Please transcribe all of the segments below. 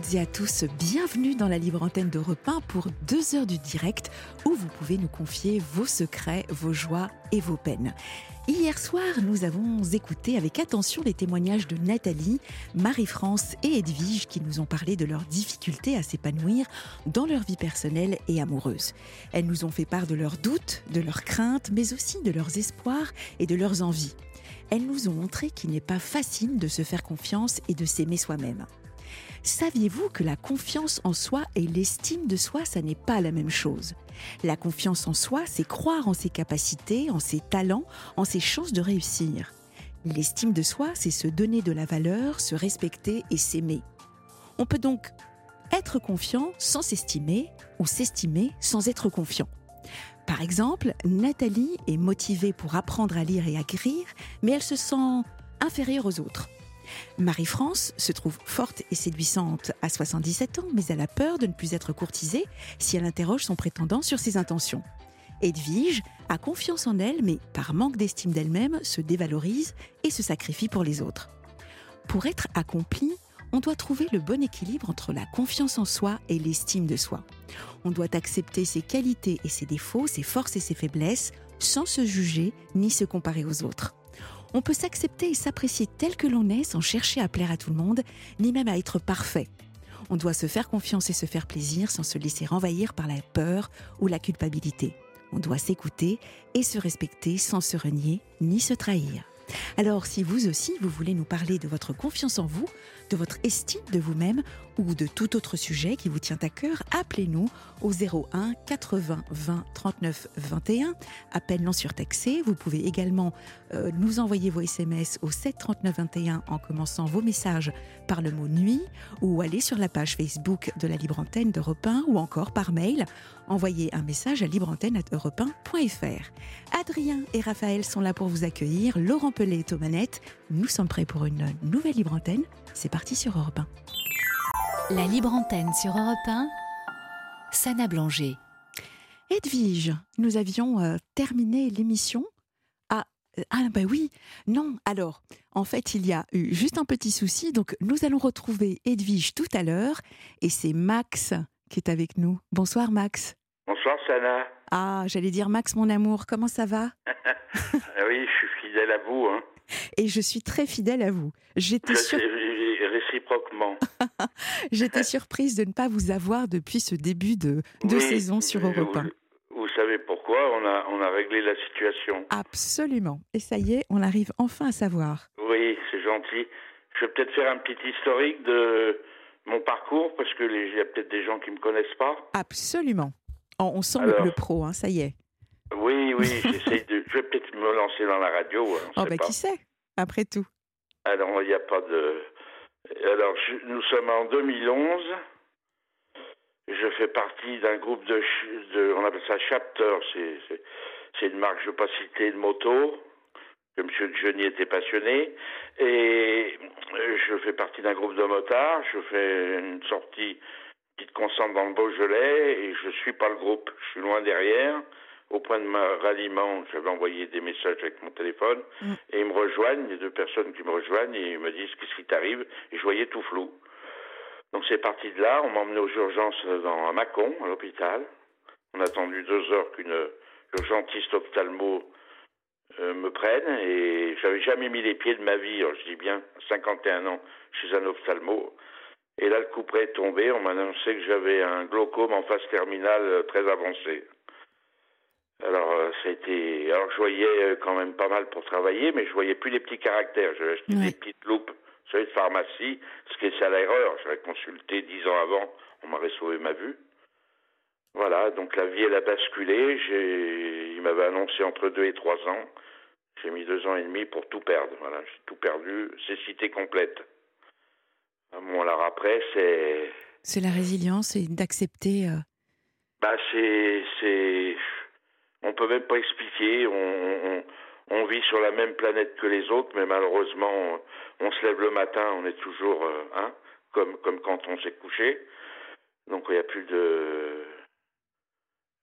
Toutes et à tous, bienvenue dans la libre antenne de Repin pour deux heures du direct où vous pouvez nous confier vos secrets, vos joies et vos peines. Hier soir, nous avons écouté avec attention les témoignages de Nathalie, Marie-France et Edwige qui nous ont parlé de leurs difficultés à s'épanouir dans leur vie personnelle et amoureuse. Elles nous ont fait part de leurs doutes, de leurs craintes, mais aussi de leurs espoirs et de leurs envies. Elles nous ont montré qu'il n'est pas facile de se faire confiance et de s'aimer soi-même. Saviez-vous que la confiance en soi et l'estime de soi, ça n'est pas la même chose? La confiance en soi, c'est croire en ses capacités, en ses talents, en ses chances de réussir. L'estime de soi, c'est se donner de la valeur, se respecter et s'aimer. On peut donc être confiant sans s'estimer ou s'estimer sans être confiant. Par exemple, Nathalie est motivée pour apprendre à lire et à écrire, mais elle se sent inférieure aux autres. Marie-France se trouve forte et séduisante à 77 ans, mais elle a peur de ne plus être courtisée si elle interroge son prétendant sur ses intentions. Edwige a confiance en elle, mais par manque d'estime d'elle-même, se dévalorise et se sacrifie pour les autres. Pour être accomplie, on doit trouver le bon équilibre entre la confiance en soi et l'estime de soi. On doit accepter ses qualités et ses défauts, ses forces et ses faiblesses, sans se juger ni se comparer aux autres. On peut s'accepter et s'apprécier tel que l'on est sans chercher à plaire à tout le monde, ni même à être parfait. On doit se faire confiance et se faire plaisir sans se laisser renvahir par la peur ou la culpabilité. On doit s'écouter et se respecter sans se renier ni se trahir. Alors si vous aussi, vous voulez nous parler de votre confiance en vous, de votre estime de vous-même ou de tout autre sujet qui vous tient à cœur, appelez-nous au 01 80 20 39 21, appel non surtaxé. Vous pouvez également euh, nous envoyer vos SMS au 7 39 21 en commençant vos messages par le mot nuit ou aller sur la page Facebook de la Libre Antenne d'Europe 1 ou encore par mail, envoyer un message à libreantenne.europe1.fr. Adrien et Raphaël sont là pour vous accueillir, Laurent Pellet est aux manettes. Nous sommes prêts pour une nouvelle Libre Antenne. C'est parti sur Europe 1. La libre antenne sur Europe 1. Sana Blanger. Edwige, nous avions euh, terminé l'émission. Ah, euh, ah, bah oui, non. Alors, en fait, il y a eu juste un petit souci. Donc, nous allons retrouver Edwige tout à l'heure. Et c'est Max qui est avec nous. Bonsoir, Max. Bonsoir, Sana. Ah, j'allais dire Max, mon amour. Comment ça va? Ah oui, je suis fidèle à vous. Hein. Et je suis très fidèle à vous. J'étais sûre. Réciproquement. J'étais surprise de ne pas vous avoir depuis ce début de, de Oui, saison sur Europe 1. Vous, vous savez pourquoi on a, on a réglé la situation. Absolument. Et ça y est, on arrive enfin à savoir. Oui, c'est gentil. Je vais peut-être faire un petit historique de mon parcours parce que il y a peut-être des gens qui me connaissent pas. Absolument. Oh, on sent le- Alors. le pro, hein, ça y est. Oui, oui, de. Je vais peut-être me lancer dans la radio. hein, On Oh, sait bah pas. qui sait, après tout. Alors, il n'y a pas de. Alors, je- nous sommes en 2011. Je fais partie d'un groupe de, de- On appelle ça Chapter. C'est, une marque, je ne veux pas citer, de moto. Que M. Johnny était passionné. Et euh, je fais partie d'un groupe de motards. Je fais une sortie petite constante dans le Beaujolais. Et je suis pas le groupe. Je suis loin derrière. Au point de ma ralliement, j'avais envoyé des messages avec mon téléphone. Mm. Et ils me rejoignent, les deux personnes qui me rejoignent, et ils me disent qu'est-ce qui t'arrive? Et je voyais tout flou. Donc c'est parti de là. On m'a emmené aux urgences dans, à Mâcon, à l'hôpital. On a attendu deux heures qu'une urgentiste ophtalmo euh, me prenne. Et j'avais jamais mis les pieds de ma vie, alors je dis bien, 51 ans, chez un ophtalmo. Et là, le coup près est tombé. On m'a annoncé que j'avais un glaucome en phase terminale euh, très avancée. Alors, euh, ça a été. Alors, je voyais euh, quand même pas mal pour travailler, mais je voyais plus les petits caractères. J'avais acheté des petites loupes sur une pharmacie, ce qui est à l'erreur. J'avais consulté dix ans avant, on m'aurait sauvé ma vue. Voilà, donc la vie, elle a basculé. J'ai... Il m'avait annoncé entre deux et trois ans. J'ai mis deux ans et demi pour tout perdre. Voilà, j'ai tout perdu. C'est cité complète. Bon, alors après, c'est. C'est la résilience et d'accepter. Euh... Bah, c'est, c'est. On peut même pas expliquer. On, on, on, vit sur la même planète que les autres, mais malheureusement, on se lève le matin, on est toujours, euh, hein, comme comme quand on s'est couché. Donc il n'y a plus de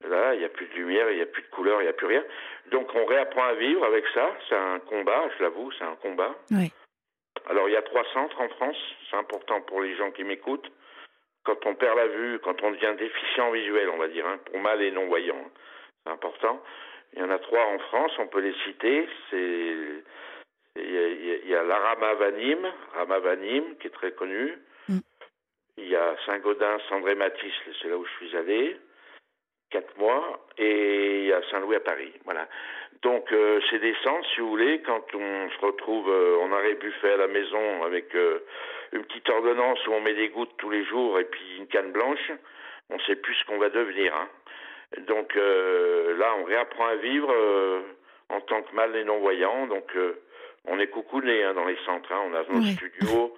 Là, il n'y a plus de lumière, il n'y a plus de couleur, il n'y a plus rien. Donc on réapprend à vivre avec ça. C'est un combat, je l'avoue, c'est un combat. Oui. Alors il y a trois centres en France, c'est important pour les gens qui m'écoutent. Quand on perd la vue, quand on devient déficient visuel, on va dire, hein, pour mal et non-voyant, c'est important. Il y en a trois en France, on peut les citer. C'est il y a, l'Aramavanim, Ramavanim, qui est très connu. Mm. Il y a Saint-Gaudens, Sandré Matisse, c'est là où je suis allé quatre mois, et à Saint-Louis à Paris. Voilà. Donc euh, c'est des centres, si vous voulez, quand on se retrouve euh, en arrêt buffet à la maison avec euh, une petite ordonnance où on met des gouttes tous les jours et puis une canne blanche, on ne sait plus ce qu'on va devenir. Hein. Donc là, on réapprend à vivre en tant que mal et non-voyant. Donc on est coucouné hein, dans les centres. Hein. On a nos studios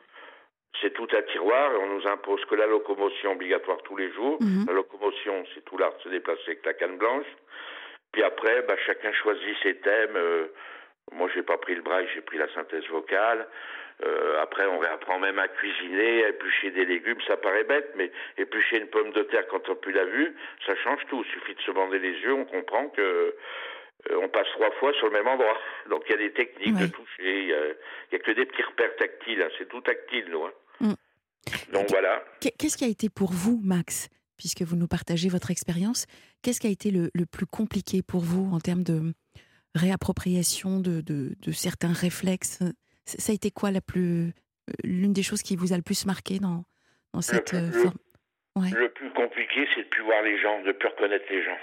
c'est tout à tiroir et on nous impose que la locomotion obligatoire tous les jours. Mhm. La locomotion, c'est tout l'art de se déplacer avec la canne blanche. Puis après, bah, chacun choisit ses thèmes. Euh, moi, j'ai pas pris le braille, j'ai pris la synthèse vocale. Euh, après, on réapprend même à cuisiner, à éplucher des légumes. Ça paraît bête, mais éplucher une pomme de terre quand on plus la vue, ça change tout. Il suffit de se bander les yeux, on comprend que euh, on passe trois fois sur le même endroit. Donc il y a des techniques de toucher, il n'y a, que des petits repères tactiles, hein. c'est tout tactile, nous. Hein. Mm. Donc voilà. Qu'est-ce qui a été pour vous, Max, puisque vous nous partagez votre expérience, qu'est-ce qui a été le, plus compliqué pour vous en termes de réappropriation de, de, certains réflexes? Ça a été quoi la plus, euh, l'une des choses qui vous a le plus marqué dans, dans cette le, euh, forme? Le plus compliqué, c'est de plus voir les gens, de plus reconnaître les gens.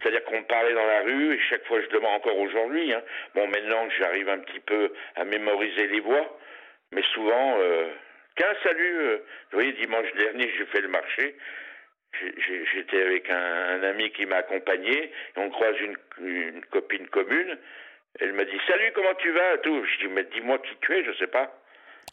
C'est-à-dire qu'on parlait dans la rue, et chaque fois je demande encore aujourd'hui, hein, bon maintenant que j'arrive un petit peu à mémoriser les voix, mais souvent, euh, tiens, salut, euh, vous voyez, dimanche dernier, j'ai fait le marché. J'étais avec un, ami qui m'a accompagné et on croise une, une, copine commune. Elle m'a dit Salut, comment tu vas tout. Je dis Mais dis-moi qui tu es, je sais pas.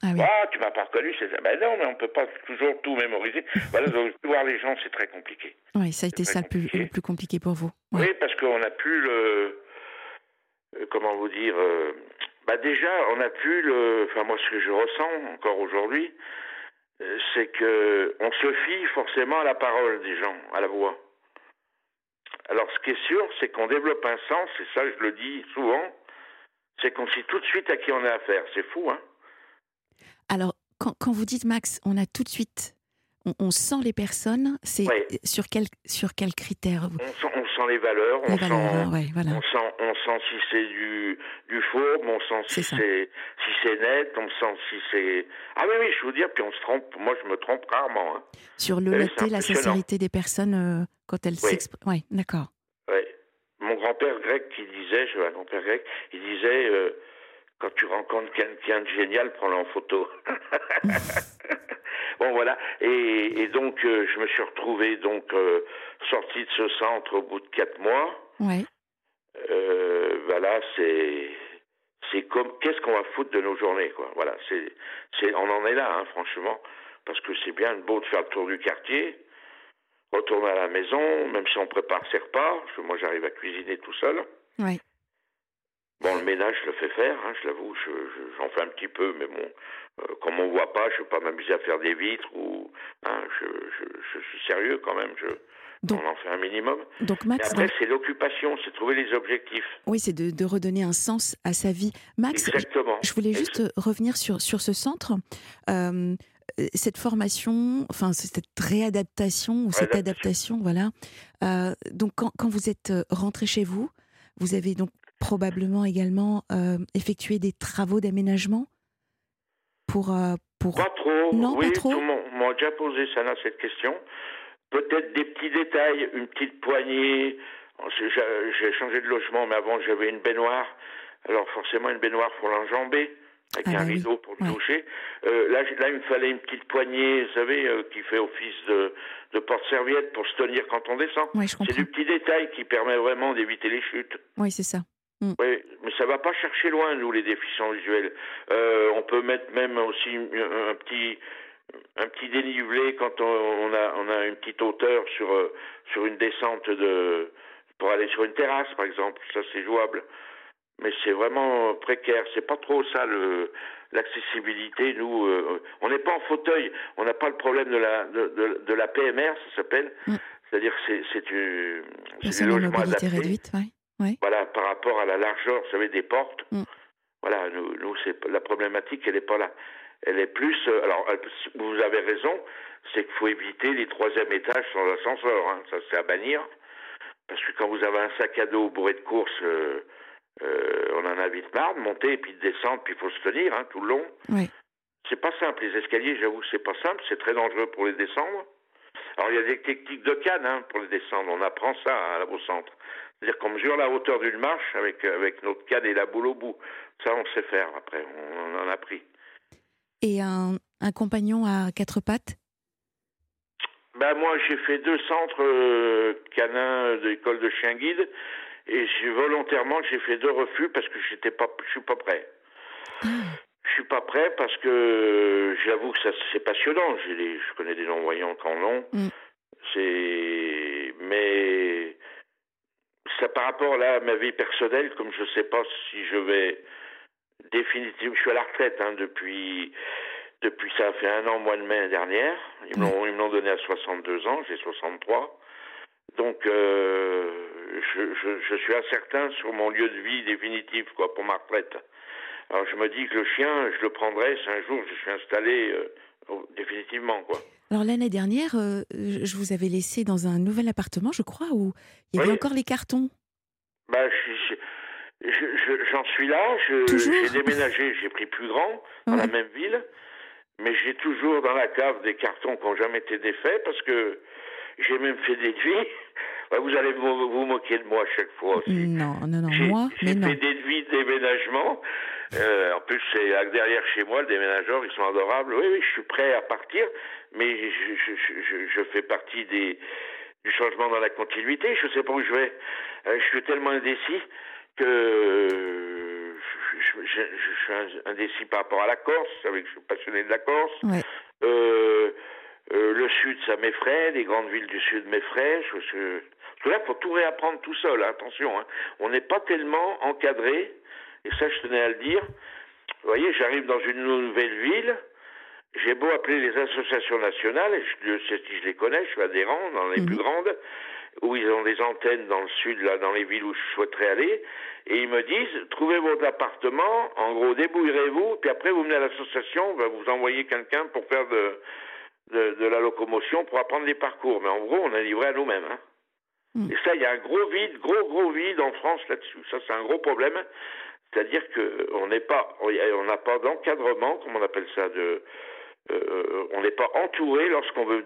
Ah, oui. ah tu m'as pas reconnu. C'est ben non, mais on peut pas toujours tout mémoriser. voilà, donc voir les gens, c'est très compliqué. Oui, ça a été ça le plus, le plus, compliqué pour vous. Oui, parce qu'on n'a plus le. Euh, comment vous dire bah déjà, on a pu le. Enfin, moi, ce que je ressens encore aujourd'hui, euh, c'est que on se fie forcément à la parole des gens, à la voix. Alors, ce qui est sûr, c'est qu'on développe un sens, et ça, je le dis souvent, c'est qu'on sait tout de suite à qui on a affaire. C'est fou, hein Alors, quand, quand vous dites, Max, on a tout de suite on, sent les personnes, c'est sur quel sur quel critère on sent, on sent, les valeurs, on, sent, on, sent, on sent si c'est du du faux, on sent si c'est si c'est net, on sent si c'est ah oui oui je veux dire puis on se trompe, moi je me trompe rarement. Hein. Sur l'honnêteté, la sincérité des personnes euh, quand elles s'expriment. Oui, d'accord. Oui. Mon grand-père grec qui disait, je un grand-père grec, il disait euh, quand tu rencontres quelqu'un de génial, prends-le en photo. Bon voilà. Et, donc euh, je me suis retrouvé donc euh, sorti de ce centre au bout de quatre mois. Oui. Euh, voilà, c'est c'est comme qu'est-ce qu'on va foutre de nos journées quoi. Voilà, c'est c'est on en est là hein, franchement parce que c'est bien beau de faire le tour du quartier, retourner à la maison, même si on prépare ses repas. Parce que moi j'arrive à cuisiner tout seul. Oui. Bon, le ménage, je le fais faire, hein, je l'avoue, j'en fais un petit peu, mais bon, euh, comme on voit pas, je ne vais pas m'amuser à faire des vitres ou, hein, je, je, suis sérieux quand même, je, on en fait un minimum. Donc Max, après, c'est l'occupation, c'est trouver les objectifs. Oui, c'est de, de, redonner un sens à sa vie. Max, Exactement. je voulais juste revenir sur, sur ce centre. Euh, cette formation, enfin cette réadaptation ou cette adaptation, voilà. Euh, donc quand, quand, vous êtes rentré chez vous, vous avez donc probablement également euh, effectuer des travaux d'aménagement pour, euh, pour... Pas trop. Non, oui, pas trop. Tout le monde m'a déjà posé ça, cette question. Peut-être des petits détails, une petite poignée. J'ai changé de logement, mais avant j'avais une baignoire. Alors forcément une baignoire pour l'enjamber avec ah un bah rideau pour le toucher. Euh, là, là, il me fallait une petite poignée, vous savez, euh, qui fait office de, de porte-serviette pour se tenir quand on descend. c'est du petit détail qui permet vraiment d'éviter les chutes. Oui, c'est ça. Mm. Oui, mais ça va pas chercher loin, nous, les déficients visuels. Euh, on peut mettre même aussi un, petit un petit dénivelé quand on, a on a une petite hauteur sur euh, sur une descente de pour aller sur une terrasse, par exemple. Ça, c'est jouable. Mais c'est vraiment précaire. C'est pas trop ça le l'accessibilité. Nous, euh, on n'est pas en fauteuil. On n'a pas le problème de la de, de, la PMR, ça s'appelle. Mm. C'est-à-dire que c'est c'est du, c'est du logement adapté. réduite, ouais. Voilà, par rapport à la largeur, vous savez, des portes. Mm. Voilà, nous, nous c'est la problématique, elle n'est pas là. Elle est plus. Euh, alors, vous avez raison, c'est qu'il faut éviter les troisième étages sans ascenseur. Hein, ça, c'est à bannir. Parce que quand vous avez un sac à dos bourré de courses, euh, euh, on en a vite marre de monter et puis de descendre, puis il faut se tenir hein, tout le long. Oui. C'est pas simple. Les escaliers, j'avoue, c'est pas simple. C'est très dangereux pour les descendre. Alors, il y a des techniques de canne hein, pour les descendre. On apprend ça à au centre. C'est-à-dire qu'on mesure la hauteur d'une marche avec, avec notre canne et la boule au bout. Ça, on sait faire après, on en a pris. Et un, un compagnon à quatre pattes? Ben moi, j'ai fait deux centres euh, canins de l'école de chien guide et volontairement j'ai fait deux refus parce que j'étais pas, je suis pas prêt. Ah. Je suis pas prêt parce que j'avoue que ça c'est passionnant. je connais des non voyants qui en ont. Mm. C'est mais ça par rapport là à ma vie personnelle, comme je ne sais pas si je vais définitivement, je suis à la retraite hein, depuis depuis ça fait un an mois de mai dernière. Ils ils m'ont donné à 62 ans, j'ai 63. Donc euh, je, je, je, suis incertain sur mon lieu de vie définitif quoi pour ma retraite. Alors je me dis que le chien, je le prendrai si un jour je suis installé euh, définitivement quoi. Alors l'année dernière, euh, je vous avais laissé dans un nouvel appartement, je crois, où il y avait encore les cartons. Bah, j'en suis là. J'ai déménagé, j'ai pris plus grand dans la même ville, mais j'ai toujours dans la cave des cartons qui n'ont jamais été défaits parce que j'ai même fait des devis. Vous allez vous, vous, moquer de moi à chaque fois aussi. Non, non, non, moi, mais non. J'ai fait des devis de déménagement. Euh, en plus, c'est derrière chez moi, le déménageur, ils sont adorables. Oui, oui, je suis prêt à partir, mais je, je, je, je fais partie des, du changement dans la continuité. Je ne sais pas où je vais. Euh, je suis tellement indécis que je, suis indécis par rapport à la Corse. Vous savez que je suis passionné de la Corse. Euh, euh, le Sud, ça m'effraie. Les grandes villes du Sud m'effraient. Je, je... Parce que là, faut tout réapprendre tout seul. Hein, attention, hein. on n'est pas tellement encadré et ça, je tenais à le dire. Vous voyez, j'arrive dans une nouvelle ville. J'ai beau appeler les associations nationales, et je, je les connais, je suis adhérent dans les mhm. plus grandes, où ils ont des antennes dans le sud, là, dans les villes où je souhaiterais aller, et ils me disent, trouvez votre appartement, en gros, débrouillerez-vous, puis après vous venez à l'association, on va vous envoyer quelqu'un pour faire de, de, la locomotion, pour apprendre les parcours. Mais en gros, on est livré à nous-mêmes. Hein. Mhm. Et ça, il y a un gros vide, gros, gros vide en France là-dessus. Ça, c'est un gros problème. C'est-à-dire qu'on n'est pas, on n'a pas d'encadrement, comme on appelle ça, de, euh, on n'est pas entouré lorsqu'on veut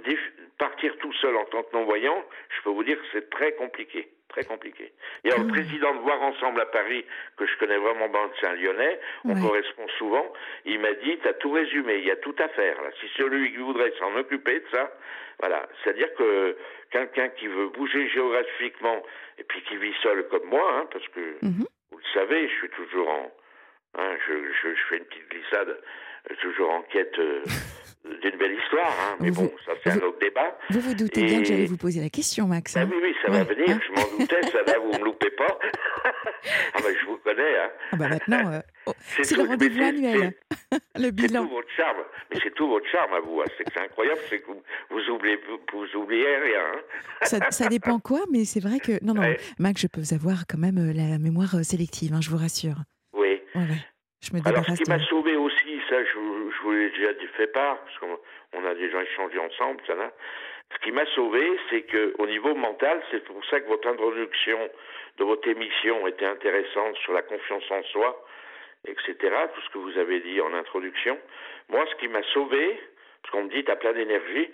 partir tout seul en tant que non-voyant. Je peux vous dire que c'est très compliqué, très compliqué. Il y a le mmh. président de Voir Ensemble à Paris, que je connais vraiment bien, c'est un Lyonnais, on correspond souvent. Il m'a dit, tu as tout résumé, il y a tout à faire. Là. Si celui qui voudrait s'en occuper de ça, voilà. C'est-à-dire que quelqu'un qui veut bouger géographiquement et puis qui vit seul comme moi, hein, parce que mmh vous le savez, je suis toujours en, hein, je, je, fais une petite glissade, toujours en quête euh, d'une belle histoire, hein, mais bon, ça c'est un autre débat. Vous vous doutez bien que j'allais vous poser la question, Max. Ah, oui, oui, ça va venir, je m'en doutais, ça va, vous me loupez pas. ah ben, je vous connais. Hein. Ah bah maintenant, euh, oh, c'est le rendez-vous annuel, le bilan. C'est tout votre charme, mais c'est tout votre charme à vous. Hein. C'est incroyable, c'est que vous, vous, oubliez, vous, oubliez rien. Hein. ça, ça, dépend quoi, mais c'est vrai que non, non, Max, je peux vous avoir quand même la mémoire sélective, hein, je vous rassure. Oui. Ouais. Je me Alors, ce qui m'a sauvé aussi, ça, je, je vous l'ai déjà fait part, parce qu'on a déjà échangé ensemble, ça là. Ce qui m'a sauvé, c'est que au niveau mental, c'est pour ça que votre introduction de votre émission était intéressante sur la confiance en soi, etc. Tout ce que vous avez dit en introduction. Moi, ce qui m'a sauvé, parce qu'on me dit t'as plein d'énergie,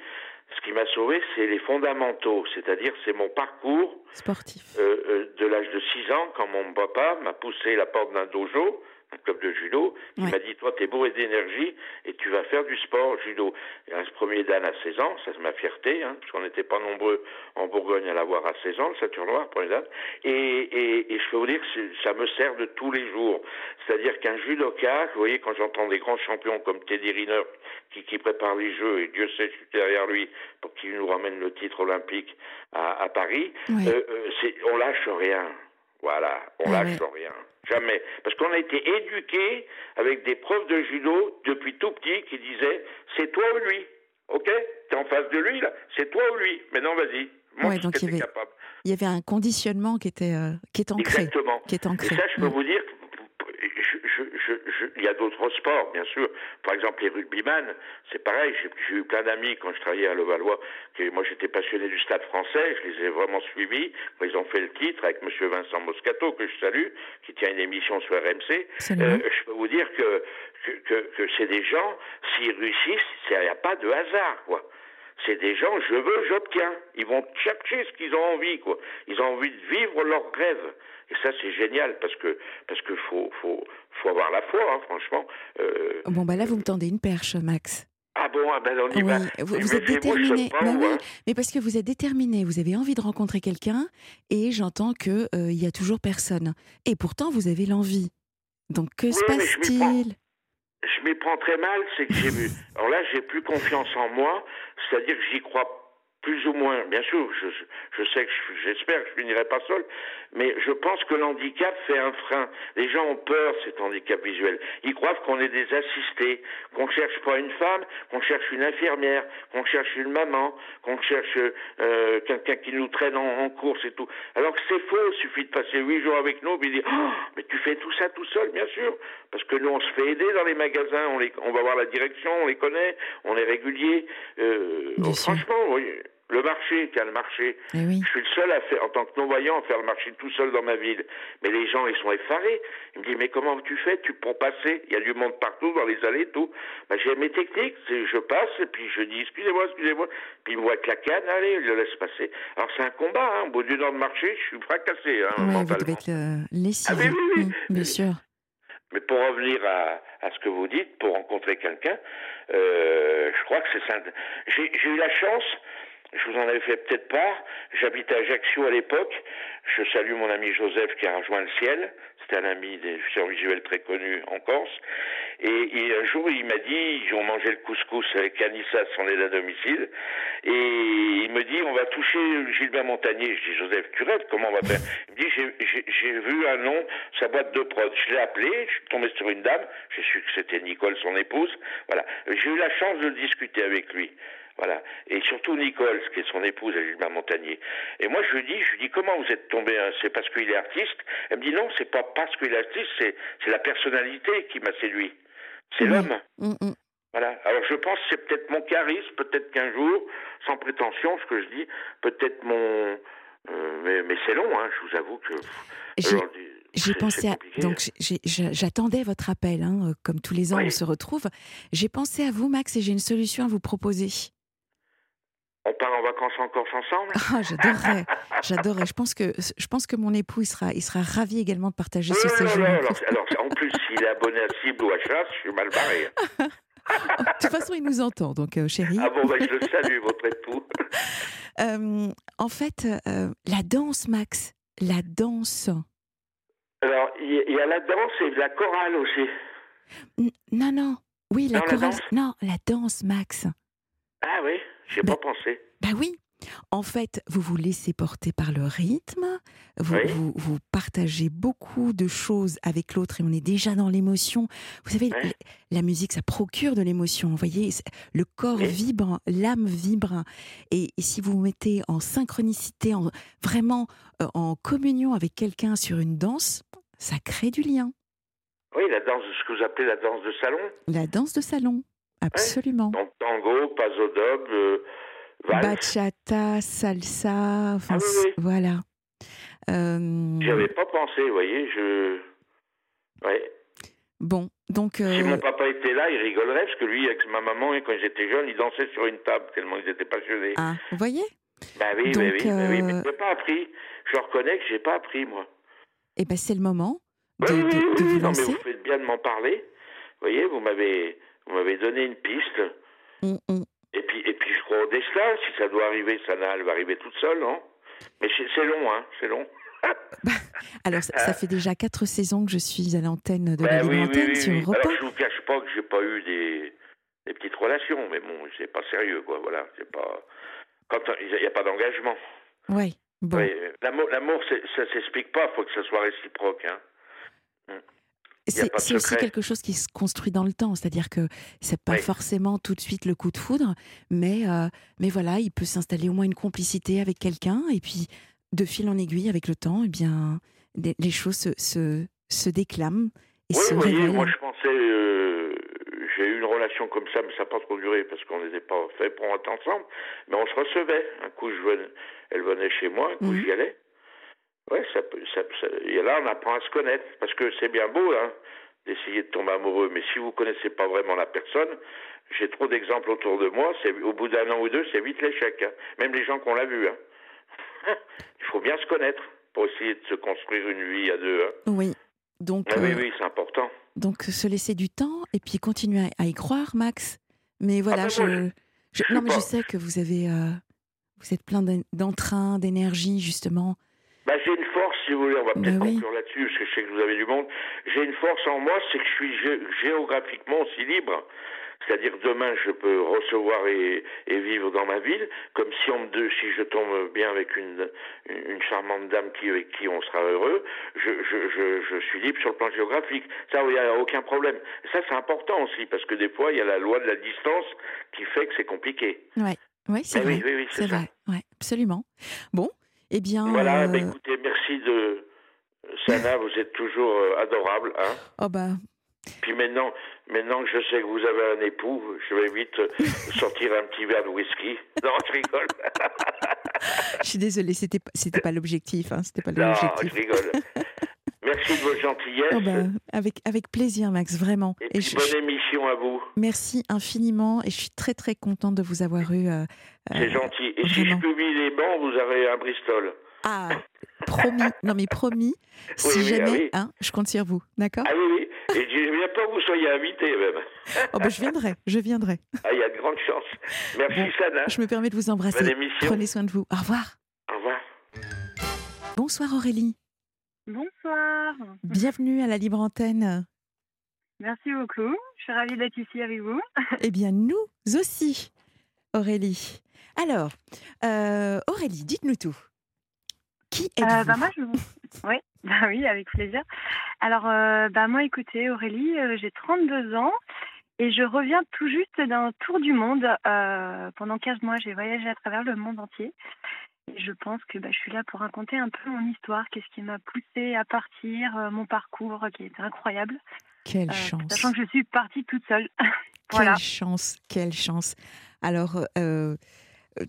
ce qui m'a sauvé, c'est les fondamentaux, c'est-à-dire c'est mon parcours sportif euh, euh, de l'âge de 6 ans, quand mon papa m'a poussé la porte d'un dojo, club de judo, qui m'a dit Toi, t'es bourré d'énergie et tu vas faire du sport judo. Et ce premier Dan à 16 ans, ça c'est ma fierté, hein, parce qu'on n'était pas nombreux en Bourgogne à l'avoir à 16 ans, le ceinture noire, premier Dan. Et, et, et je peux vous dire que ça me sert de tous les jours. C'est-à-dire qu'un judoka, vous voyez, quand j'entends des grands champions comme Teddy Riner qui, qui prépare les Jeux, et Dieu sait, je suis derrière lui pour qu'il nous ramène le titre olympique à, à Paris, euh, euh, on lâche rien. Voilà, on ah lâche rien. Jamais. Parce qu'on a été éduqués avec des profs de judo depuis tout petit qui disaient c'est toi ou lui. Ok? T'es en face de lui, là. C'est toi ou lui. Maintenant, vas-y. Ouais, donc il y, avait, capable. il y avait un conditionnement qui était euh, qui est ancré. Exactement. Qui est ancré. Et ça, je peux mm. vous dire il y a d'autres sports, bien sûr. Par exemple, les rugbyman, c'est pareil. J'ai eu plein d'amis quand je travaillais à Levallois. Que moi, j'étais passionné du stade français. Je les ai vraiment suivis. Ils ont fait le titre avec Monsieur Vincent Moscato, que je salue, qui tient une émission sur RMC. Euh, je peux vous dire que, que, que, c'est des gens, s'ils réussissent, il n'y a pas de hasard, quoi c'est des gens, je veux, j'obtiens. Ils vont chercher ce qu'ils ont envie, quoi. Ils ont envie de vivre leur rêve. Et ça, c'est génial parce que parce que faut faut faut avoir la foi, hein, franchement. Euh, bon bah là, vous me tendez une perche, Max. Ah bon, ah ben on y va. Vous, êtes déterminé. Bah oui, hein. mais parce que vous êtes déterminé, vous avez envie de rencontrer quelqu'un et j'entends que euh, il y a toujours personne. Et pourtant, vous avez l'envie. Donc que se passe-t-il? Je m'y prends très mal, c'est que j'ai vu. Alors là, j'ai plus confiance en moi, c'est-à-dire que j'y crois plus ou moins, bien sûr, je, je sais que j'espère que je finirai pas seul, mais je pense que l'handicap fait un frein. Les gens ont peur cet handicap visuel. Ils croient qu'on est des assistés, qu'on cherche pas une femme, qu'on cherche une infirmière, qu'on cherche une maman, qu'on cherche euh, quelqu'un qui nous traîne en, course et tout. Alors que c'est faux, il suffit de passer huit jours avec nous et dire oh, mais tu fais tout ça tout seul, bien sûr, parce que nous on se fait aider dans les magasins, on, les, on va voir la direction, on les connaît, on est régulier. Euh, franchement, oui. Le marché, tiens, le marché. Eh je suis le seul à faire, en tant que non-voyant, à faire le marché tout seul dans ma ville. Mais les gens, ils sont effarés. Ils me disent, mais comment tu fais? Tu pour passer Il y a du monde partout, dans les allées, tout. Ben, j'ai mes techniques. Je passe, et puis je dis, excusez-moi, excusez-moi. Puis ils me voient avec la canne, allez, ils le laissent passer. Alors c'est un combat, hein. Au bout d'une heure de marché, je suis fracassé, hein, ouais, Vous devez être euh. Ah, oui, oui, mmh, bien sûr. Mais pour revenir à, à, ce que vous dites, pour rencontrer quelqu'un, euh, je crois que c'est ça. J'ai eu la chance je vous en avais fait peut-être part. J'habitais à Ajaccio à l'époque. Je salue mon ami Joseph qui a rejoint le ciel. C'était un ami des services visuels très connu en Corse. Et, un jour, il m'a dit, ils ont mangé le couscous avec Anissa, son aide à domicile. Et il me dit, on va toucher Gilbert Montagnier. Je dis, Joseph, tu comment on va faire? Il me dit, j'ai vu un nom, sa boîte de prod. Je l'ai appelé, je suis tombé sur une dame. J'ai su que c'était Nicole, son épouse. Voilà. J'ai eu la chance de discuter avec lui. Voilà. Et surtout Nicole, qui est son épouse Gilbert Montagnier. Et moi, je lui dis, je lui dis, comment vous êtes tombé hein C'est parce qu'il est artiste? Elle me dit, non, c'est pas parce qu'il est artiste, c'est, c'est la personnalité qui m'a séduit. C'est l'homme. Mm, mm. Voilà. Alors je pense que c'est peut-être mon charisme, peut-être qu'un jour, sans prétention, ce que je dis, peut-être mon... Euh, mais, mais c'est long, hein, je vous avoue que... J'ai pensé à. Donc, j'attendais votre appel, hein, comme tous les ans, on se retrouve. J'ai pensé à vous, Max, et j'ai une solution à vous proposer. On part en vacances en Corse ensemble? Ah, J'adorerais, j'adorerais. Je pense que je pense que mon époux il sera, il sera ravi également de partager ce séjour. alors, alors, en plus, s'il est abonné à Cible ou à Chasse, je suis mal barré. de toute façon, il nous entend, donc euh, chérie. Ah bon, bah, je le salue, votre époux. Euh, en fait, euh, la danse, Max, la danse. Alors, il y, a la danse et la chorale aussi. non, non. Oui, la chorale. non, la danse, Max. Ah oui j'ai pas pensé. Bah oui. En fait, vous vous laissez porter par le rythme, vous, vous, partagez beaucoup de choses avec l'autre et on est déjà dans l'émotion. Vous savez, la musique, ça procure de l'émotion. Vous voyez, le corps vibre, l'âme vibre. Et, si vous vous mettez en synchronicité, en, vraiment euh, en communion avec quelqu'un sur une danse, ça crée du lien. Oui, la danse, ce que vous appelez la danse de salon. La danse de salon. Absolument. Donc tango, paso euh, Bachata, salsa, enfin ah voilà. Euh... J'y avais pas pensé, vous voyez, je. Ouais. Bon, donc. Euh... Si mon papa était là, il rigolerait parce que lui, avec ma maman, quand j'étais jeune, il dansait sur une table tellement ils étaient passionnés. Ah, vous voyez? Bah oui, donc, oui, bah oui, mais euh, j'ai pas appris. Je reconnais que j'ai pas appris moi. Eh ben c'est le moment de, Oui, oui, de- oui, de vous non, mais lancer. vous faites bien de m'en parler. Vous voyez, vous m'avez, vous m'avez donné une piste. Et puis, et puis je crois au destin. Si ça doit arriver, ça elle va arriver toute seule, non? Mais c'est long, hein, c'est long. Alors, ça, ça fait déjà quatre saisons que je suis à l'antenne de la Ben oui, oui, oui, sur. Europe Alors 1. je vous cache pas que j'ai pas eu des, des petites relations, mais bon, c'est pas sérieux, quoi. Voilà, c'est pas. Quand il n'y a pas d'engagement. Ouais. Bon. Oui, L'amour, ça s'explique pas. Faut que ça soit réciproque, hein. C'est aussi quelque chose qui se construit dans le temps, c'est-à-dire que c'est pas Oui. forcément tout de suite le coup de foudre, mais, euh, mais voilà, il peut s'installer au moins une complicité avec quelqu'un, et puis de fil en aiguille avec le temps, eh bien, les, les choses se, se, se déclament et Oui, se révèlent. moi je pensais, euh, j'ai eu une relation comme ça, mais ça n'a pas trop duré parce qu'on n'était pas fait pour être ensemble. Mais on se recevait. Un coup, je venais, elle venait chez moi, un coup, Mhm. j'y allais. Ouais, ça peut, ça, ça- et là, on apprend à se connaître parce que c'est bien beau, hein, d'essayer de tomber amoureux, mais si vous connaissez pas vraiment la personne, j'ai trop d'exemples autour de moi. C'est au bout d'un an ou deux, c'est vite l'échec. hein. Même les gens qu'on l'a vu. Hein. Il faut bien se connaître pour essayer de se construire une vie à deux. hein. Oui. Donc, Ah oui, euh, oui, c'est important. donc se laisser du temps et puis continuer à, y croire, Max. Mais voilà, ben je, je- je non, mais je pas. sais que vous avez, euh, vous êtes plein d'en- d'entrain, d'énergie justement. Bah, j'ai une force, si vous voulez, on va Bah peut-être oui. conclure là-dessus, parce que je sais que vous avez du monde. J'ai une force en moi, c'est que je suis gé- géographiquement aussi libre. C'est-à-dire demain, je peux recevoir et, et vivre dans ma ville, comme si on me si je tombe bien avec une, une, une charmante dame qui, avec qui on sera heureux, je, je, je, je suis libre sur le plan géographique. Ça, il n'y a aucun problème. Ça, c'est important aussi, parce que des fois, il y a la loi de la distance qui fait que c'est compliqué. Ouais, ouais, c'est Eh vrai. oui, oui, oui, c'est c'est ça. vrai, ouais, absolument. Bon, eh bien. Voilà, euh, bah, écoutez, merci de... Sana, vous êtes toujours euh, adorable, hein oh bah, Puis maintenant, maintenant que je sais que vous avez un époux, je vais vite euh, sortir un petit verre de whisky. Non, je rigole. je suis désolée, c'était c'était pas l'objectif, hein, c'était pas Non, je l'objectif. rigole. Merci de votre gentillesse. Oh bah, avec, avec plaisir, Max, vraiment. Et Et puis je- bonne émission à vous. merci infiniment et je suis très très contente de vous avoir eu. euh, C'est euh, gentil. Et si je publie les bancs, vous aurez un Bristol. Ah, promis. Non mais promis. si oui, ah jamais, oui. hein, je compte sur vous, d'accord Ah oui, oui. Et je ne viens pas que vous soyez invité même. Oh bah, je viendrai, je viendrai. Ah, il y a de grandes chances. Merci Bon. Sana. Je me permets de vous embrasser. Bonne émission. Prenez soin de vous. Au revoir. Au revoir. Bonsoir Aurélie. Bonsoir. Bienvenue à la Libre Antenne. Merci beaucoup. Je suis ravie d'être ici avec vous. Eh bien, nous aussi, Aurélie. Alors, euh, Aurélie, dites-nous tout. Qui êtes-vous Euh, bah, moi, je... oui, bah oui, avec plaisir. Alors, euh, bah, moi, écoutez, Aurélie, j'ai 32 ans et je reviens tout juste d'un tour du monde. Pendant 15 mois, j'ai voyagé à travers le monde entier. Je pense que bah, je suis là pour raconter un peu mon histoire, qu'est-ce qui m'a poussée à partir, euh, mon parcours qui était incroyable. Quelle Euh, chance. sachant que je suis partie toute seule. voilà. Quelle chance, quelle chance. Alors, euh, euh,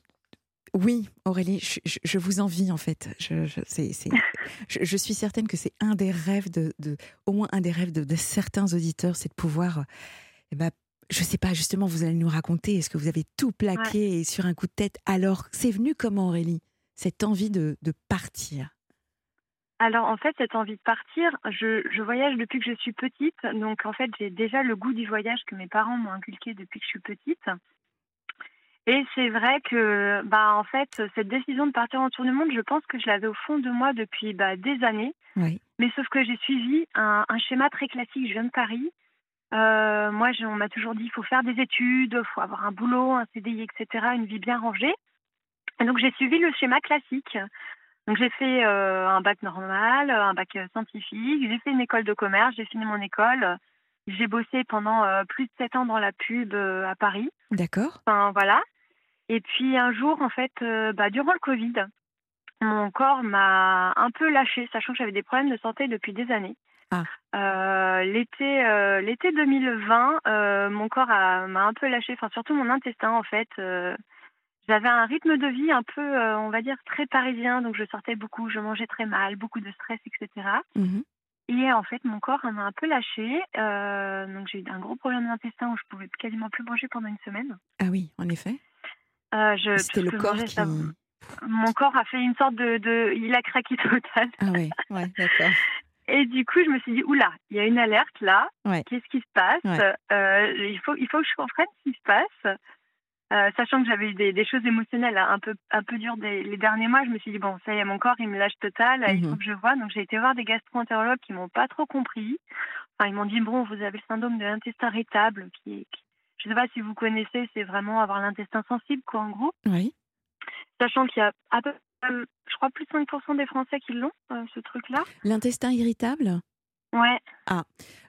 oui, Aurélie, je, je- je vous envie en fait. Je, suis certaine que c'est un des rêves de, de- au moins un des rêves de, de certains auditeurs, c'est de pouvoir, eh ben, je sais pas, justement, vous allez nous raconter, est-ce que vous avez tout plaqué et sur un coup de tête Alors, c'est venu comment, Aurélie Cette envie de, de partir? Alors en fait, cette envie de partir, je, je voyage depuis que je suis petite. Donc en fait, j'ai déjà le goût du voyage que mes parents m'ont inculqué depuis que je suis petite. Et c'est vrai que, bah, en fait, cette décision de partir en tour du monde, je pense que je l'avais au fond de moi depuis bah, des années. Oui. Mais sauf que j'ai suivi un, un schéma très classique. Je viens de Paris. Euh, moi, on m'a toujours dit il faut faire des études, il faut avoir un boulot, un CDI, etc., une vie bien rangée. Et donc, j'ai suivi le schéma classique. Donc, j'ai fait euh, un bac normal, un bac euh, scientifique, j'ai fait une école de commerce, j'ai fini mon école. J'ai bossé pendant euh, plus de sept ans dans la pub euh, à Paris. D'accord Enfin, voilà. Et puis un jour, en fait, bah, durant le Covid, mon corps m'a un peu lâché, sachant que j'avais des problèmes de santé depuis des années. Ah. Euh, l'été, euh, l'été 2020, euh, mon corps a- m'a un peu lâché, enfin surtout mon intestin en fait. J'avais un rythme de vie un peu, on va dire, très parisien, donc je sortais beaucoup, je mangeais très mal, beaucoup de stress, etc. Mhm. Et en fait, mon corps m'a un peu lâché, donc j'ai eu un gros problème d'intestin où je pouvais quasiment plus manger pendant une semaine. Ah oui, en effet. C'était le corps qui. ça- mon corps a fait une sorte de, de il a craqué total. Ah ouais, ouais, d'accord. Et du coup, je me suis dit, oula, il y a une alerte là. Ouais. Qu'est-ce qui se passe? Ouais. Euh, il, faut, il faut que je comprenne ce qui se passe. Euh, sachant que j'avais eu des, des choses émotionnelles un peu, un peu dures des, les derniers mois, je me suis dit, bon, ça y est, mon corps, il me lâche total, il Mhm. faut que je vois. Donc, j'ai été voir des gastro-entérologues qui m'ont pas trop compris. Enfin, ils m'ont dit, bon, vous avez le syndrome de l'intestin irritable, qui qui- je sais pas si vous connaissez, c'est vraiment avoir l'intestin sensible, quoi, en gros. Oui. Sachant qu'il y a à peu près, je crois, plus de 5% des Français qui l'ont, euh, ce truc-là. L'intestin irritable? Ouais.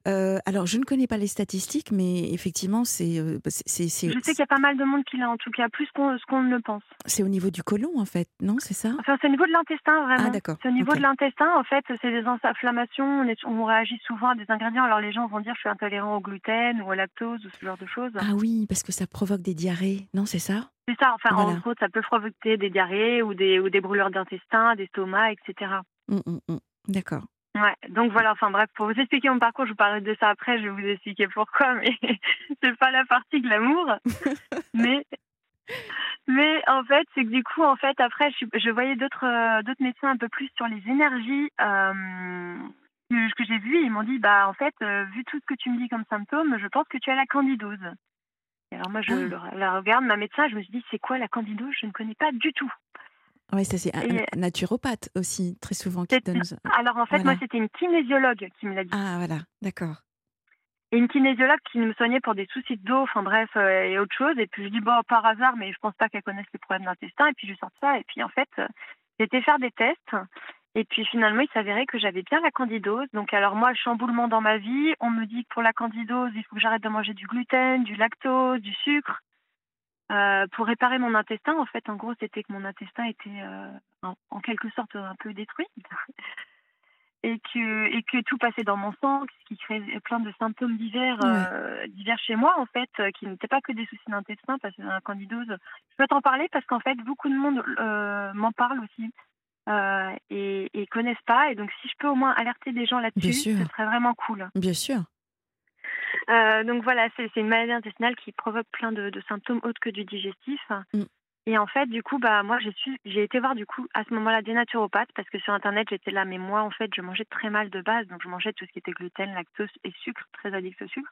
Euh, alors, je ne connais pas les statistiques, mais effectivement, c'est euh, c'est- c'est- c'est- Je sais qu'il y a pas mal de monde qui l'a, en tout cas, plus qu'on ce qu'on ne le pense. c'est au niveau du côlon, en fait, non C'est ça? Enfin, c'est au niveau de l'intestin, vraiment. Ah, d'accord. C'est au niveau de l'intestin, en fait, c'est des inflammations. On, est- on réagit souvent à des ingrédients. Alors, les gens vont dire je suis intolérant au gluten ou au lactose ou ce genre de choses. Ah oui, parce que ça provoque des diarrhées, non C'est ça? C'est ça. Enfin, Voilà. en gros, ça peut provoquer des diarrhées ou des, ou des brûlures d'intestin, d'estomac, etc. Hum, hum, hum. D'accord. Ouais, donc voilà, enfin bref, pour vous expliquer mon parcours, je vous parlerai de ça après, je vais vous expliquer pourquoi, mais c'est pas la partie glamour. mais, mais en fait, c'est que du coup, en fait, après, je, je voyais d'autres euh, d'autres médecins un peu plus sur les énergies euh, que, que j'ai vues. Ils m'ont dit, bah en fait, euh, vu tout ce que tu me dis comme symptômes, je pense que tu as la candidose. Et alors moi, je la regarde, ma médecin, je me suis dit, c'est quoi la candidose? Je ne connais pas du tout. Oui, ça c'est un, naturopathe aussi, très souvent, qui donne. Alors en fait, Voilà. moi, c'était une kinésiologue qui me l'a dit. Ah, voilà, d'accord. et une kinésiologue qui me soignait pour des soucis de dos, enfin bref, euh, et autre chose. Et puis je dis, bon, par hasard, mais je pense pas qu'elle connaisse les problèmes d'intestin. Et puis je sors ça. Et puis en fait, euh, été faire des tests. Et puis finalement, il s'avérait que j'avais bien la candidose. Donc alors moi, chamboulement dans ma vie. On me dit que pour la candidose, il faut que j'arrête de manger du gluten, du lactose, du sucre. Euh, pour réparer mon intestin, en fait, en gros, c'était que mon intestin était euh, en, en quelque sorte un peu détruit et que et que tout passait dans mon sang, ce qui crée plein de symptômes divers euh, divers chez moi en fait, qui n'étaient pas que des soucis d'intestin parce que la candidose. Je peux t'en parler parce qu'en fait beaucoup de monde m'en parle aussi et, et connaissent pas et donc si je peux au moins alerter des gens là-dessus, ce serait vraiment cool. Bien sûr. Euh, donc voilà, c'est une maladie intestinale qui provoque plein de, de symptômes autres que du digestif. Mm. Et en fait, du coup, bah moi, j'ai été voir du coup à ce moment-là des naturopathes parce que sur internet j'étais là, mais moi en fait, je mangeais très mal de base, donc je mangeais tout ce qui était gluten, lactose et sucre, très addict au sucre.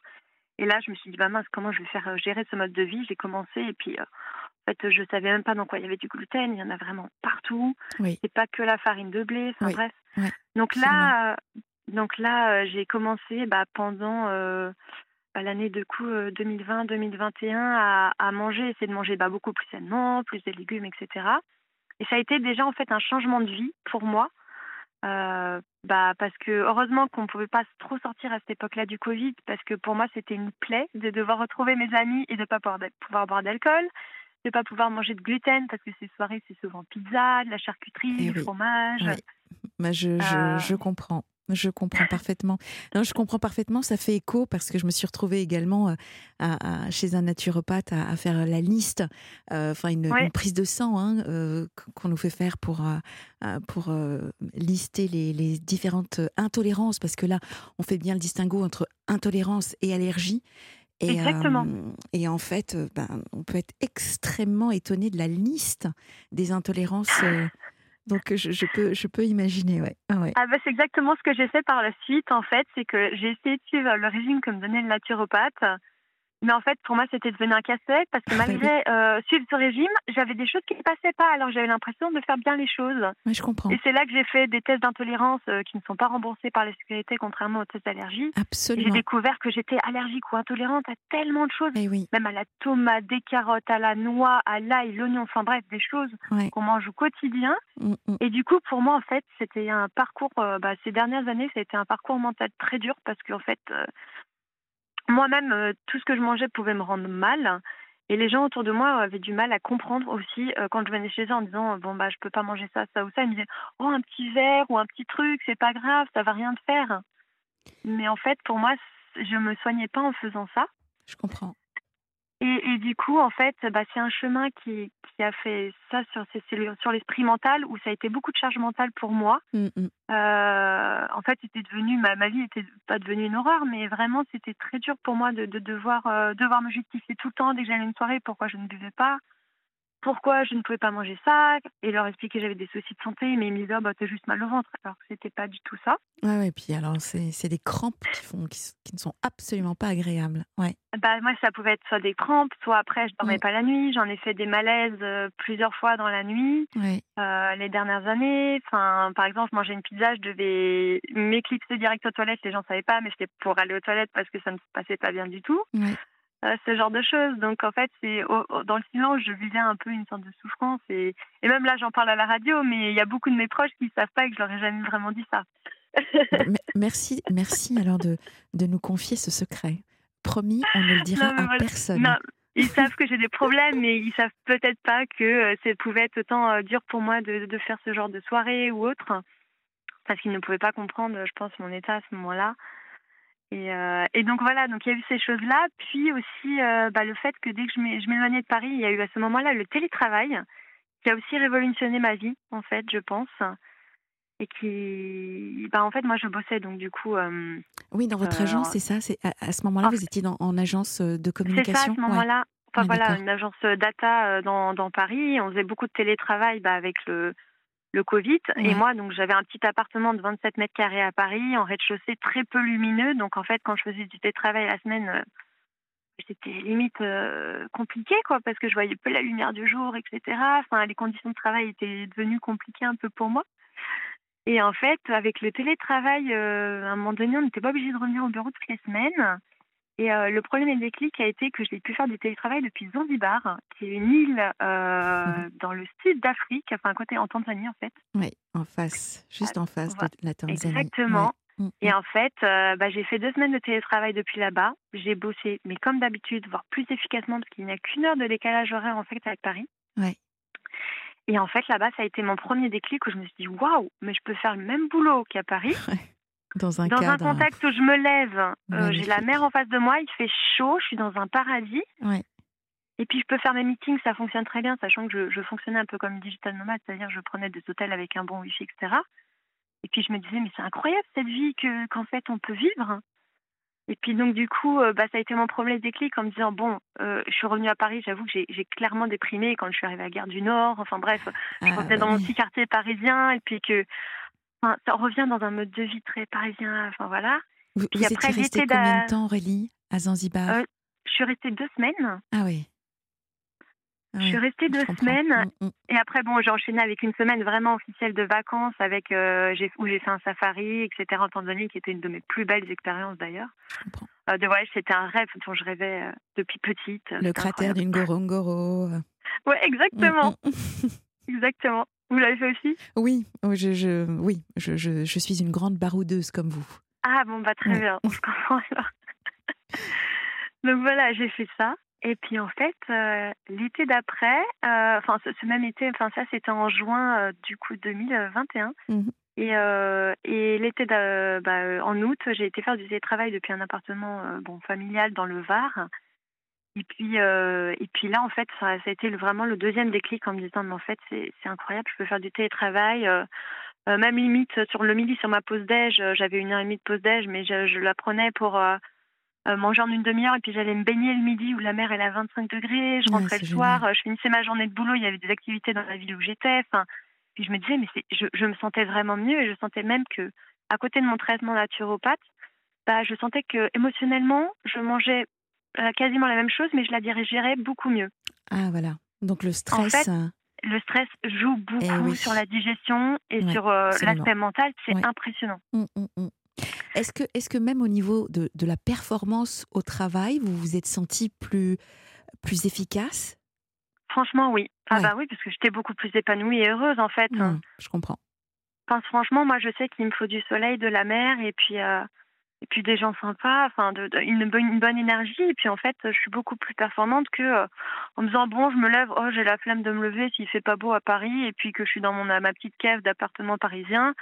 Et là, je me suis dit bah mince, comment je vais faire euh, gérer ce mode de vie? J'ai commencé et puis euh, en fait, je savais même pas dans quoi il y avait du gluten. Il y en a vraiment partout. Oui. C'est pas que la farine de blé. Enfin Oui, bref. donc là, euh, donc là, euh, j'ai commencé bah, pendant l'année de coup 2020-2021 à, à manger, essayer de manger bah, beaucoup plus sainement, plus de légumes, etc. Et ça a été déjà en fait un changement de vie pour moi. Euh, bah, parce que heureusement qu'on ne pouvait pas trop sortir à cette époque-là du Covid, parce que pour moi c'était une plaie de devoir retrouver mes amis et de ne pas pouvoir, pouvoir boire d'alcool, de ne pas pouvoir manger de gluten, parce que ces soirées c'est souvent pizza, de la charcuterie, Eh du oui. fromage. Oui. Bah, je, je, Euh. je comprends. Je comprends parfaitement. Non, je comprends parfaitement. Ça fait écho parce que je me suis retrouvée également euh, à, à- chez un naturopathe à, à faire la liste, euh, enfin une, Ouais. une prise de sang hein, euh, qu'on nous fait faire pour pour euh, lister les, les différentes intolérances parce que là, on fait bien le distinguo entre intolérance et allergie. Et, Exactement. euh, et en fait, ben, on peut être extrêmement étonné de la liste des intolérances. euh, donc je, je peux je peux imaginer, ouais. Ah ouais. Ah bah, c'est exactement ce que j'ai fait par la suite en fait, c'est que j'ai essayé de suivre le régime que me donnait le naturopathe. Mais en fait, pour moi, c'était devenu un casse-tête parce que Ah bah oui. malgré euh, suivre ce régime, j'avais des choses qui ne passaient pas. Alors j'avais l'impression de faire bien les choses. Ouais, je comprends. Et c'est là que j'ai fait des tests d'intolérance euh, qui ne sont pas remboursés par la sécurité, contrairement aux tests d'allergie. Et J'ai Absolument. découvert que j'étais allergique ou intolérante à tellement de choses, Eh oui, même à la tomate, des carottes, à la noix, à l'ail, l'oignon, enfin bref, des choses ouais. qu'on mange au quotidien. Mm, mm. Et du coup, pour moi, en fait, c'était un parcours, euh, bah, ces dernières années, ça a été un parcours mental très dur parce qu'en fait, moi-même, euh, tout ce que je mangeais pouvait me rendre mal. Et les gens autour de moi avaient du mal à comprendre aussi euh, quand je venais chez eux en disant euh, bon bah je peux pas manger ça ça ou ça ils me disaient oh un petit verre ou un petit truc c'est pas grave ça va rien te faire mais en fait pour moi je me soignais pas en faisant ça Je comprends. Et, et du coup, en fait, bah, c'est un chemin qui, qui a fait ça sur, sur l'esprit mental, où ça a été beaucoup de charge mentale pour moi. Mm, mm. Euh, en fait, c'était devenu, ma, ma vie n'était pas devenue une horreur, mais vraiment, c'était très dur pour moi de, de devoir, euh, devoir me justifier tout le temps dès que j'allais une soirée pourquoi je ne buvais pas, pourquoi je ne pouvais pas manger ça et leur expliquer que j'avais des soucis de santé, mais ils me disaient oh, bah t'as juste mal au ventre, alors que c'était pas du tout ça. Ouais, ouais, puis alors c'est des crampes qui font qui, ne sont absolument pas agréables. Ouais. Bah moi ça pouvait être soit des crampes, soit après je dormais pas la nuit, j'en ai fait des malaises euh, plusieurs fois dans la nuit euh, les dernières années. Enfin par exemple manger une pizza, je devais m'éclipser direct aux toilettes, les gens savaient pas, mais c'était pour aller aux toilettes parce que ça ne se passait pas bien du tout. Ouais. Euh, ce genre de choses. Donc en fait, c'est dans le silence, je vivais un peu une sorte de souffrance. Et, et même là, j'en parle à la radio, mais il y a beaucoup de mes proches qui ne savent pas que je leur ai jamais vraiment dit ça. merci, merci alors de, de nous confier ce secret. Promis, on ne le dira à personne. Non, ils savent que j'ai des problèmes, mais ils savent peut-être pas que euh, ça pouvait être autant euh, dur pour moi de, de faire ce genre de soirée ou autre, parce qu'ils ne pouvaient pas comprendre, je pense, mon état à ce moment-là. Et, euh, et, donc voilà, donc il y a eu ces choses-là, puis aussi euh, bah, le fait que dès que je m'éloignais de Paris, il y a eu à ce moment-là le télétravail, qui a aussi révolutionné ma vie, en fait, je pense, et qui, bah, en fait, moi je bossais, donc du coup. Euh, oui, dans votre agence, c'est ça. C'est à, ce moment-là, vous étiez dans, en agence de communication. C'est ça, à ce moment-là. Enfin voilà, une agence data dans, dans Paris. On faisait beaucoup de télétravail bah, avec le le Covid. Et moi, donc, j'avais un petit appartement de 27 mètres carrés à Paris, en rez-de-chaussée très peu lumineux. Donc, en fait, quand je faisais du télétravail la semaine, euh, c'était limite euh, compliqué, quoi, parce que je voyais peu la lumière du jour, etc. Enfin, les conditions de travail étaient devenues compliquées un peu pour moi. Et en fait, avec le télétravail, euh, à un moment donné, on n'était pas obligé de revenir au bureau toutes les semaines. Et euh, le problème et le déclic a été que j'ai pu faire du télétravail depuis Zanzibar, qui est une île euh, mhm. dans le sud d'Afrique, enfin à côté en Tanzanie en fait. Oui, en face, juste en face de la Tanzanie. Exactement. Mm, et mm. en fait, euh, bah, j'ai fait deux semaines de télétravail depuis là-bas. J'ai bossé, mais comme d'habitude, voire plus efficacement, parce qu'il n'y a qu'une heure de décalage horaire en fait avec Paris. Ouais. Et en fait, là-bas, ça a été mon premier déclic où je me suis dit, waouh, mais je peux faire le même boulot qu'à Paris. Dans un, dans un contexte où je me lève, euh, j'ai la mer en face de moi, il fait chaud, je suis dans un paradis. Et puis je peux faire mes meetings, ça fonctionne très bien, sachant que je, fonctionnais un peu comme digital nomade, c'est-à-dire je prenais des hôtels avec un bon wifi, etc. Et puis je me disais, mais c'est incroyable cette vie que qu'en fait on peut vivre. Et puis donc du coup, euh, bah, ça a été mon premier déclic en me disant, bon, euh, je suis revenue à Paris, j'avoue que j'ai clairement déprimé quand je suis arrivée à Gare du Nord. Enfin bref, je ah, revenais dans mon petit quartier parisien et puis que Enfin, ça revient dans un mode de vie très parisien. Enfin voilà. Vous, vous après, étiez restée combien de temps, Aurélie, à Zanzibar euh, Je suis restée deux semaines. Ah oui. je suis restée deux semaines mm, mm. et après bon j'ai enchaîné avec une semaine vraiment officielle de vacances avec euh, où j'ai fait un safari etc en Tanzanie qui était une de mes plus belles expériences d'ailleurs. Euh, de voyage c'était un rêve dont je rêvais depuis petite. Le cratère d'une Ngorongoro. Ouais exactement mm, exactement. Vous l'avez fait aussi? Oui, oh, je, je oui, je, je, je, suis une grande baroudeuse comme vous. Ah bon, bah très bien, on se comprend alors. Donc voilà, j'ai fait ça. Et puis en fait, euh, l'été d'après, euh, enfin ce, même été, enfin ça c'était en juin euh, du coup 2021. Mmh et, et l'été bah, en août, j'ai été faire du télétravail depuis un appartement bon familial dans le Var. Et puis, euh, et puis là, en fait, ça, a été vraiment le deuxième déclic en me disant, mais en fait, c'est incroyable, je peux faire du télétravail. Euh, euh, même limite, sur le midi, sur ma pause déj, j'avais une heure et demie de pause déj, mais je, la prenais pour manger en une demi-heure. Et puis, j'allais me baigner le midi où la mer est à 25 degrés. Je rentrais le soir, je finissais ma journée de boulot. Il y avait des activités dans la ville où j'étais. Enfin, puis je me disais, mais je, je me sentais vraiment mieux et je sentais même que, à côté de mon traitement naturopathe, bah, je sentais que émotionnellement, je mangeais euh, quasiment la même chose, mais je la dirigerais beaucoup mieux. Ah voilà. Donc le stress. Euh, le stress joue eh beaucoup sur la digestion et sur euh, l'aspect mental. C'est impressionnant. Mmh, mmh, mmh. Est-ce que, est que même au niveau de, de, la performance au travail, vous vous êtes senti plus, plus efficace? Franchement, oui. Ah bah oui, parce que j'étais beaucoup plus épanouie et heureuse en fait. je comprends. Enfin, franchement, moi je sais qu'il me faut du soleil, de la mer et puis et puis des gens sympas, enfin de, une, bonne, une, bonne, énergie. Et puis en fait, je suis beaucoup plus performante que euh, en me disant bon, je me lève, oh j'ai la flemme de me lever s'il fait pas beau à Paris, et puis que je suis dans mon ma petite cave d'appartement parisien.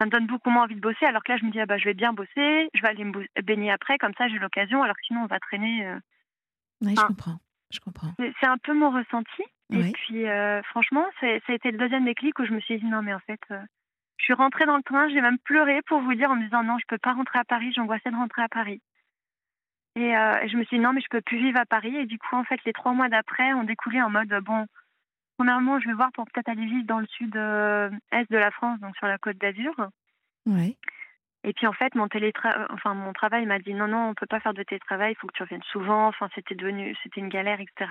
Ça me donne beaucoup moins envie de bosser. Alors que là, je me dis ah bah je vais bien bosser, je vais aller me baigner après, comme ça j'ai l'occasion. Alors que sinon on va traîner. Euh... Oui, je comprends. Je comprends. C'est un peu mon ressenti. Et puis euh, franchement, ça a été le deuxième déclic où je me suis dit non mais en fait euh, je suis rentrée dans le train, j'ai même pleuré pour vous dire en me disant non, je peux pas rentrer à Paris, j'angoissais de rentrer à Paris. Et euh, je me suis dit non, mais je peux plus vivre à Paris. Et du coup, en fait, les trois mois d'après ont découlé en mode bon, Premièrement, je vais voir pour peut-être aller vivre dans le sud-est de la France, donc sur la côte d'Azur. Ouais. Et puis en fait, mon télétra... enfin mon travail m'a dit non non, on peut pas faire de télétravail, il faut que tu reviennes souvent. Enfin, c'était devenu, c'était une galère, etc.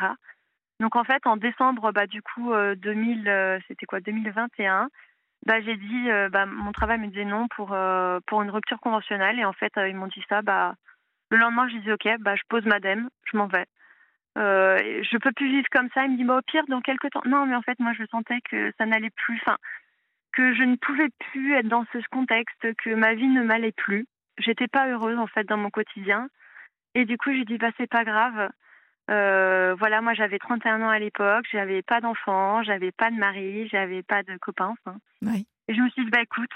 Donc en fait, en décembre, bah du coup, 2000, c'était quoi, 2021, bah j'ai dit, bah mon travail me disait non pour pour une rupture conventionnelle. Et en fait, ils m'ont dit ça, bah le lendemain, je disais ok, bah je pose madame, je m'en vais. Euh, je peux plus vivre comme ça. Il me dit bah au pire dans quelques temps. Non, mais en fait, moi je sentais que ça n'allait plus. Enfin, que je ne pouvais plus être dans ce contexte, que ma vie ne m'allait plus. J'étais pas heureuse en fait dans mon quotidien. Et du coup, j'ai dit bah c'est pas grave. Euh, voilà, moi j'avais 31 ans à l'époque, j'avais pas d'enfant, j'avais pas de mari, j'avais pas de copains. Enfin. Oui. Et je me suis dit bah écoute,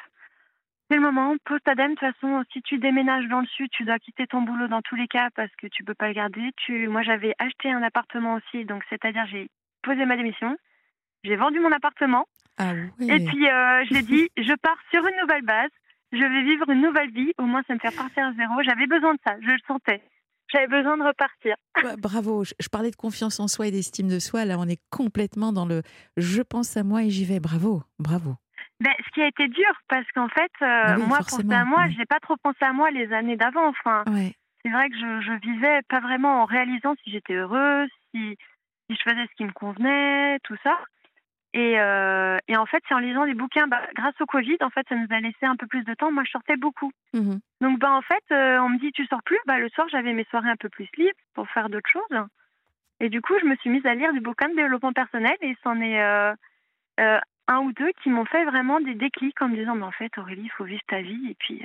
c'est le moment, pose ta dème. De toute façon, si tu déménages dans le sud, tu dois quitter ton boulot dans tous les cas parce que tu peux pas le garder. Tu, moi j'avais acheté un appartement aussi, donc c'est-à-dire j'ai posé ma démission, j'ai vendu mon appartement. Ah. Et puis, euh, je l'ai dit, je pars sur une nouvelle base. Je vais vivre une nouvelle vie. Au moins, ça me fait repartir à zéro. J'avais besoin de ça. Je le sentais. J'avais besoin de repartir. Ouais, bravo. Je, je parlais de confiance en soi et d'estime de soi. Là, on est complètement dans le je pense à moi et j'y vais. Bravo. Bravo. Ben, ce qui a été dur, parce qu'en fait, euh, Ah oui, moi, penser à moi, ouais. j'ai pas trop pensé à moi les années d'avant. Enfin, Ouais. c'est vrai que je, je vivais pas vraiment en réalisant si j'étais heureuse, si, si je faisais ce qui me convenait, tout ça. Et, euh, et en fait, c'est en lisant des bouquins, bah, grâce au Covid, en fait, ça nous a laissé un peu plus de temps. Moi, je sortais beaucoup. Mhm. Donc, bah, en fait, euh, on me dit, tu sors plus? Bah, le soir, j'avais mes soirées un peu plus libres pour faire d'autres choses. Et du coup, je me suis mise à lire des bouquins de développement personnel et c'en est euh, un ou deux qui m'ont fait vraiment des déclics en me disant, mais en fait, Aurélie, il faut vivre ta vie. Et puis,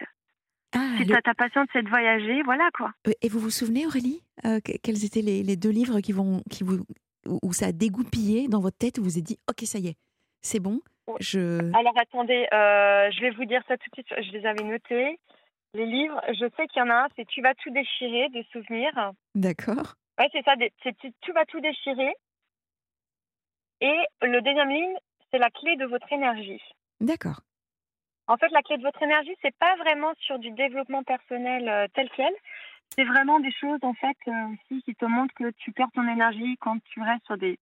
Ah, si le- t'as ta passion, c'est de voyager, voilà quoi. Et vous vous souvenez, Aurélie, que- quels étaient les, les deux livres qui vont, qui vous, où ça a dégoupillé dans votre tête, où vous vous êtes dit, ok, ça y est, c'est bon, je... Alors attendez, euh, je vais vous dire ça tout de suite. Je les avais notés. Les livres, je sais qu'il y en a un, c'est Tu vas tout déchirer de souvenirs. D'accord. Ouais, c'est ça, c'est Tu tu vas tout déchirer. Et le deuxième ligne, c'est la clé de votre énergie. D'accord. En fait, la clé de votre énergie, c'est pas vraiment sur du développement personnel euh, tel quel. C'est vraiment des choses en fait euh, aussi qui te montrent que tu perds ton énergie quand tu restes sur des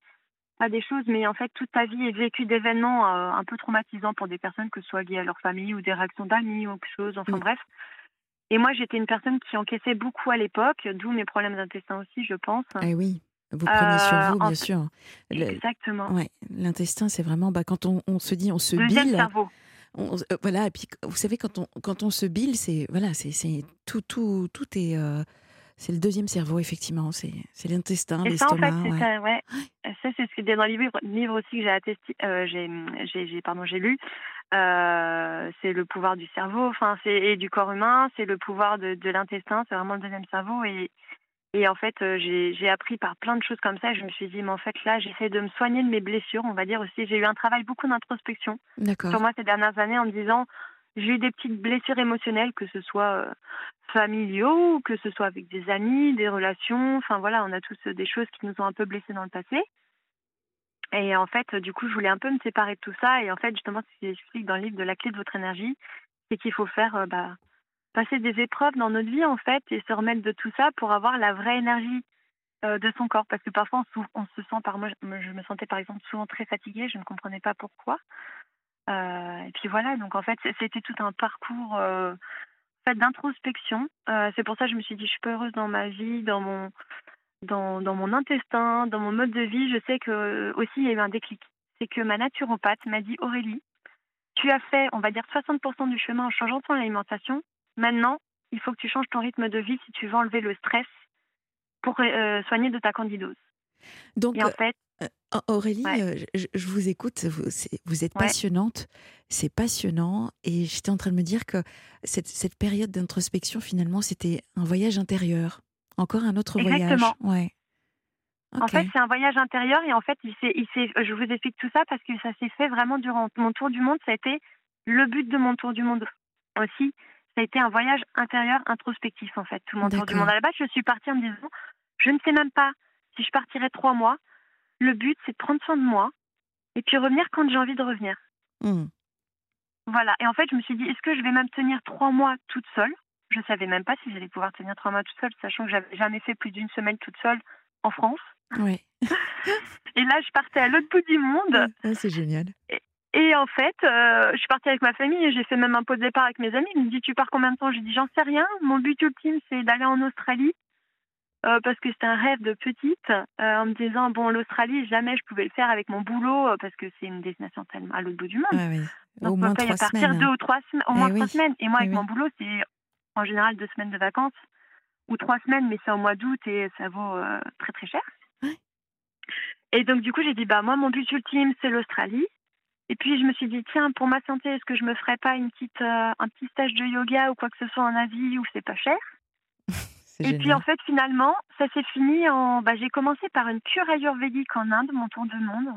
pas des choses, mais en fait toute ta vie est vécue d'événements euh, un peu traumatisants pour des personnes, que ce soit liées à leur famille ou des réactions d'amis ou quelque chose. Enfin Mm. bref. Et moi, j'étais une personne qui encaissait beaucoup à l'époque, d'où mes problèmes d'intestin aussi, je pense. Eh oui, vous prenez sur Euh, vous, en bien sûr. Exactement. ouais, l'intestin, c'est vraiment bah, quand on, on se dit, on se Deuxième bile. cerveau. On- euh, voilà, et puis vous savez, quand on, quand on se bile, c'est voilà, c'est c'est- tout, tout, tout est. euh, c'est le deuxième cerveau, effectivement. C'est c'est l'intestin, ça, en fait, l'estomac. c'est ouais. ça, ouais. Ça, c'est ce qui est dans les livres, livres aussi que j'ai attesté, euh, j'ai, j'ai, j'ai- pardon, j'ai lu. Euh, c'est le pouvoir du cerveau, enfin, c'est et du corps humain, c'est le pouvoir de, de l'intestin, c'est vraiment le deuxième cerveau. Et, et en fait, euh, j'ai, appris par plein de choses comme ça. Je me suis dit, mais en fait, là, j'essaie de me soigner de mes blessures, on va dire aussi. J'ai eu un travail beaucoup d'introspection sur moi ces dernières années en me disant j'ai eu des petites blessures émotionnelles, que ce soit euh, familiaux, que ce soit avec des amis, des relations. Enfin voilà, on a tous euh, des choses qui nous ont un peu blessés dans le passé. Et en fait, du coup, je voulais un peu me séparer de tout ça. Et en fait, justement, ce qui explique dans le livre de la clé de votre énergie, c'est qu'il faut faire bah, passer des épreuves dans notre vie, en fait, et se remettre de tout ça pour avoir la vraie énergie euh, de son corps. Parce que parfois, on, se sent, par moi, je me- sentais par exemple souvent très fatiguée, je ne comprenais pas pourquoi. Euh, et puis voilà, donc en fait, c'était tout un parcours euh, fait d'introspection. Euh, c'est pour ça que je me suis dit, je suis pas heureuse dans ma vie, dans mon, dans, mon intestin, dans mon mode de vie. Je sais que aussi il y a eu un déclic. C'est que ma naturopathe m'a dit, Aurélie, tu as fait, on va dire, 60% du chemin en changeant ton alimentation. Maintenant, il faut que tu changes ton rythme de vie si tu veux enlever le stress pour euh, soigner de ta candidose. Donc, Et en fait, Euh, Aurélie, Ouais. euh, je, je vous écoute, vous, êtes Ouais. passionnante, c'est passionnant, et j'étais en train de me dire que cette, cette période d'introspection, finalement, c'était un voyage intérieur, encore un autre Exactement. voyage. Ouais. En Ok. fait, c'est un voyage intérieur et en fait, il il je vous explique tout ça parce que ça s'est fait vraiment durant mon tour du monde. Ça a été le but de mon tour du monde aussi. Ça a été un voyage intérieur introspectif en fait, tout mon tour du monde. À la base, je suis partie en me disant, je ne sais même pas si je partirai trois mois. Le but, c'est de prendre soin de moi et puis revenir quand j'ai envie de revenir. Hmm. Voilà. Et en fait, je me suis dit, est-ce que je vais même tenir trois mois toute seule? Je savais même pas si j'allais pouvoir tenir trois mois toute seule, sachant que j'avais jamais fait plus d'une semaine toute seule en France. Ouais. Et là, je partais à l'autre bout du monde. C'est génial. Et en fait, euh, je suis partie avec ma famille et j'ai fait même un pot de départ avec mes amis. Ils me dit Tu pars combien de temps? J'ai dit J'en sais rien. Mon but ultime, c'est d'aller en Australie. euh, parce que c'était un rêve de petite, euh, en me disant Bon, l'Australie, jamais je pouvais le faire avec mon boulot, euh, parce que c'est une destination tellement à l'autre bout du monde. Donc, Au moins y partir semaines. deux ou trois semaines, au Eh moins oui. trois semaines. Et moi, Eh avec oui. mon boulot, c'est en général deux semaines de vacances ou trois semaines, mais c'est au mois d'août et ça vaut euh, très très cher. Et donc, du coup, j'ai dit, bah, moi, mon but ultime, c'est l'Australie. Et puis, je me suis dit, tiens, pour ma santé, est-ce que je me ferais pas une petite, euh, un petit stage de yoga ou quoi que ce soit en Asie où c'est pas cher? Et génial. puis, en fait, finalement, ça s'est fini en. Bah, j'ai commencé par une cure ayurvédique en Inde, mon tour du monde.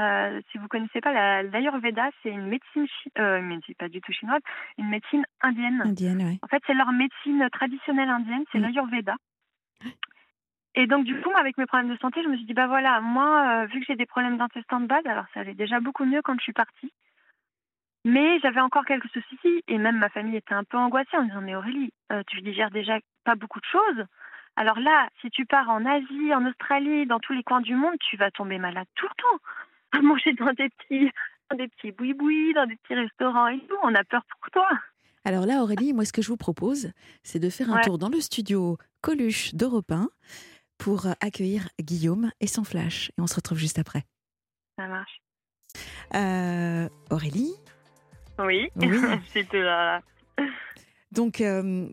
Euh, si vous connaissez pas, la- l'ayurveda, c'est une médecine, euh, pas du tout chinoise, une médecine indienne. Indienne, ouais. En fait, c'est leur médecine traditionnelle indienne, c'est Mm. l'ayurveda. Et donc, du coup, avec mes problèmes de santé, je me suis dit, bah voilà, moi, euh, vu que j'ai des problèmes d'intestin de base, alors ça allait déjà beaucoup mieux quand je suis partie. Mais j'avais encore quelques soucis et même ma famille était un peu angoissée en me disant, mais Aurélie, euh, tu digères déjà pas beaucoup de choses. Alors là, si tu pars en Asie, en Australie, dans tous les coins du monde, tu vas tomber malade tout le temps. À manger dans des petits, dans des petits boui-boui, dans des petits restaurants et tout. On a peur pour toi. Alors là, Aurélie, moi, ce que je vous propose, c'est de faire un Ouais. tour dans le studio Coluche d'Europe 1 pour accueillir Guillaume et son flash. Et on se retrouve juste après. Ça marche. Euh, Aurélie, Oui, Oui. c'était là. donc, euh,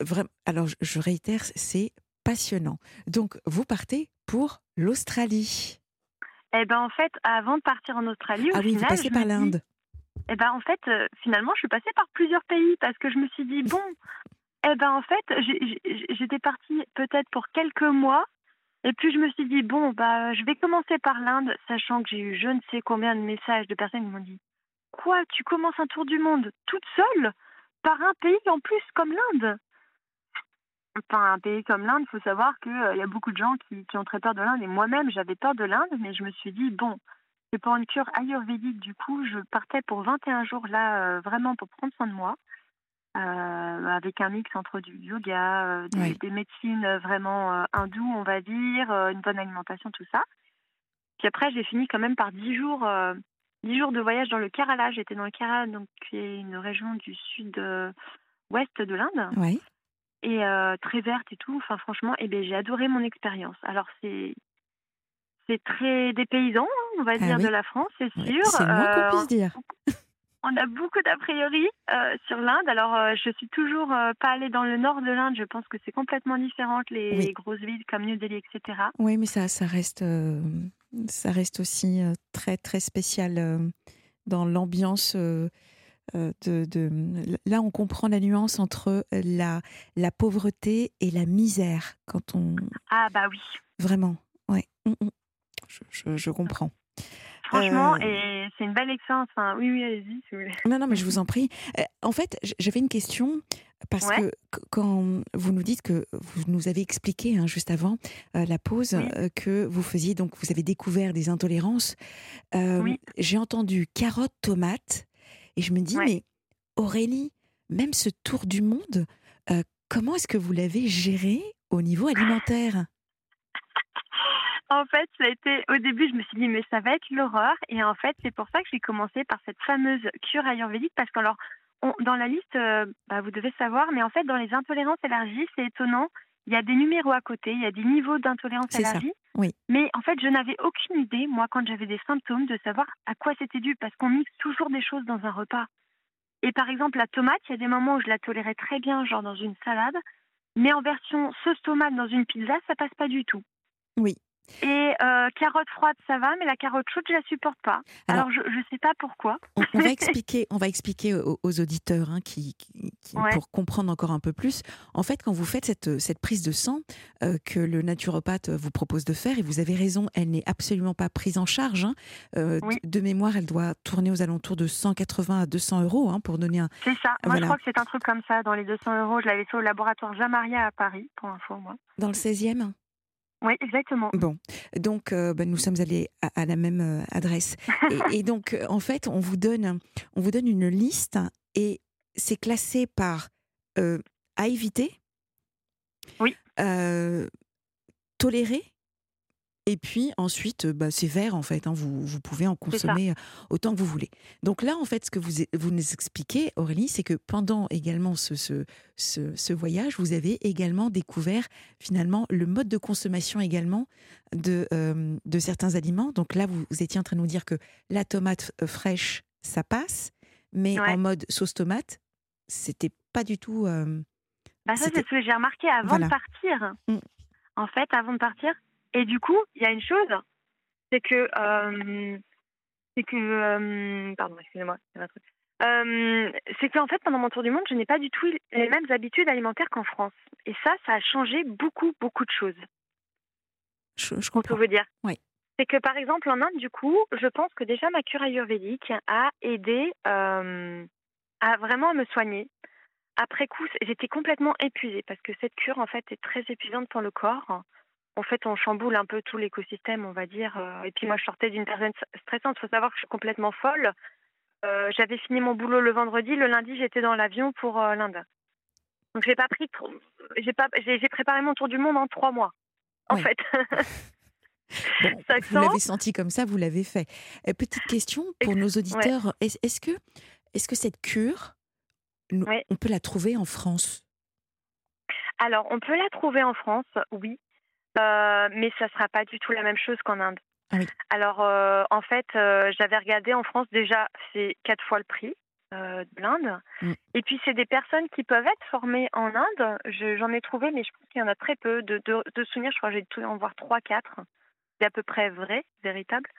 vraiment, alors je- réitère, c'est passionnant. Donc, vous partez pour l'Australie. Eh ben en fait, avant de partir en Australie, au Ah oui, vous passez par me dis- l'Inde. Eh ben en fait, euh, finalement, je suis passée par plusieurs pays parce que je me suis dit bon, eh ben en fait, j'étais partie peut-être pour quelques mois. Et puis je me suis dit bon bah je vais commencer par l'Inde, sachant que j'ai eu je ne sais combien de messages de personnes qui m'ont dit quoi tu commences un tour du monde toute seule par un pays en plus comme l'Inde? Enfin un pays comme l'Inde, faut savoir que euh, il y a beaucoup de gens qui, qui ont très peur de l'Inde et moi-même j'avais peur de l'Inde, mais je me suis dit bon c'est pour une cure ayurvédique, du coup, je partais pour 21 jours là, euh, vraiment pour prendre soin de moi, euh, avec un mix entre du yoga, euh, des, Oui. des médecines euh, vraiment euh, hindoues, on va dire, une bonne alimentation, tout ça. Puis après, j'ai fini quand même par 10 jours, euh, 10 jours de voyage dans le Kerala. J'étais dans le Kerala, donc qui est une région du sud-ouest de l'Inde, Ouais. et très verte et tout. Enfin, franchement, eh ben, j'ai adoré mon expérience. Alors, c'est. C'est très dépaysant, hein, on va Ah dire, oui. de la France, c'est Ouais, sûr. C'est le moins qu'on puisse dire. On a beaucoup d'a priori euh, sur l'Inde. Alors, euh, je suis toujours euh, pas allée dans le nord de l'Inde. Je pense que c'est complètement différent que les Oui. grosses villes comme New Delhi, etc. Oui, mais ça, ça reste, euh, ça reste aussi très, très spécial dans l'ambiance. de, de- là, on comprend la nuance entre la, la pauvreté et la misère quand on Ah bah oui, vraiment, ouais, Mm, mm. je, je- je comprends. Franchement, Euh, et c'est une belle expérience. Enfin, oui, oui, allez-y si vous voulez. Non, non, mais je vous en prie. Euh, En fait, j'avais une question parce Ouais. que qu- quand vous nous dites que vous nous avez expliqué hein, juste avant euh, la pause Oui. que vous faisiez, donc vous avez découvert des intolérances. Oui. J'ai entendu carottes, tomates, et je me dis, Ouais. mais Aurélie, même ce tour du monde, comment est-ce que vous l'avez géré au niveau alimentaire? En fait, ça a été au début, je me suis dit mais ça va être l'horreur et en fait, c'est pour ça que j'ai commencé par cette fameuse cure ayurvédique parce que alors on- dans la liste euh, bah, vous devez savoir mais en fait dans les intolérances élargies, c'est étonnant, il y a des numéros à côté, il y a des niveaux d'intolérance élargie. oui. Mais en fait, je n'avais aucune idée moi quand j'avais des symptômes de savoir à quoi c'était dû parce qu'on mixe toujours des choses dans un repas. Et par exemple, la tomate, il y a des moments où je la tolérais très bien, genre dans une salade, mais en version sauce tomate dans une pizza, ça passe pas du tout. Oui. Et euh, carotte froide, ça va, mais la carotte chaude, je la supporte pas. Alors- Alors, je ne sais pas pourquoi. On, on va expliquer, on va expliquer aux, aux auditeurs hein, qui, qui- qui- Ouais. pour comprendre encore un peu plus. En fait, quand vous faites cette, cette prise de sang euh, que le naturopathe vous propose de faire, et vous avez raison, elle n'est absolument pas prise en charge. hein. Euh, Oui. de, de mémoire, elle doit tourner aux alentours de 180 à 200 euros hein, pour donner un. C'est ça. Moi, Voilà. je crois que c'est un truc comme ça, dans les 200 euros. Je l'avais fait au laboratoire Jamaria à Paris, pour info, moi. Dans le 16e Oui, exactement. Bon, donc euh, ben, nous sommes allés à, à la même euh, adresse. Et, et donc, euh, en fait, on vous donne, on vous donne une liste et c'est classé par euh, à éviter, Oui. toléré Et puis ensuite, bah, c'est vert en fait. Hein, vous, vous, pouvez en consommer autant que vous voulez. Donc là, en fait, ce que vous, vous nous expliquez, Aurélie, c'est que pendant également ce, ce, ce, voyage, vous avez également découvert finalement le mode de consommation également de, de certains aliments. Donc là, vous, étiez en train de nous dire que la tomate fraîche, ça passe, mais en mode sauce tomate, c'était pas du tout. bah ça, c'est ce que j'ai remarqué avant de partir. Mmh. En fait, avant de partir, et du coup, il y a une chose, c'est que, euh, c'est que, euh, pardon, excusez-moi, euh, c'est qu'en fait, pendant mon tour du monde, je n'ai pas du tout les mêmes habitudes alimentaires qu'en France. Et ça, ça a changé beaucoup, beaucoup de choses. Je, je comprends. vous dire. Oui. C'est que par exemple en Inde, du coup, je pense que déjà ma cure ayurvédique a aidé à vraiment me soigner. Après coup, j'étais complètement épuisée parce que cette cure, en fait, est très épuisante pour le corps en fait, on chamboule un peu tout l'écosystème, on va dire. Euh, et puis moi, je sortais d'une période stressante. Il faut savoir que je suis complètement folle. Euh, j'avais fini mon boulot le vendredi. Le lundi, j'étais dans l'avion pour euh, l'Inde. Donc, j'ai pas pris trop... J'ai pas... j'ai préparé mon tour du monde en trois mois, en fait. vous l'avez senti comme ça, vous l'avez fait. petite question pour nos auditeurs. Est-ce que, est que cette cure, on peut la trouver en France? Alors, on peut la trouver en France, oui. Euh, mais ça sera pas du tout la même chose qu'en Inde. Ah Alors, euh, en fait, euh, j'avais regardé en France déjà, c'est quatre fois le prix de l'Inde. Mm. Et puis, c'est des personnes qui peuvent être formées en Inde. J'en ai trouvé, mais je pense qu'il y en a très peu. De, de, souvenirs, je crois que j'ai dû en voir trois, quatre. C'est à peu près vrai, véritable.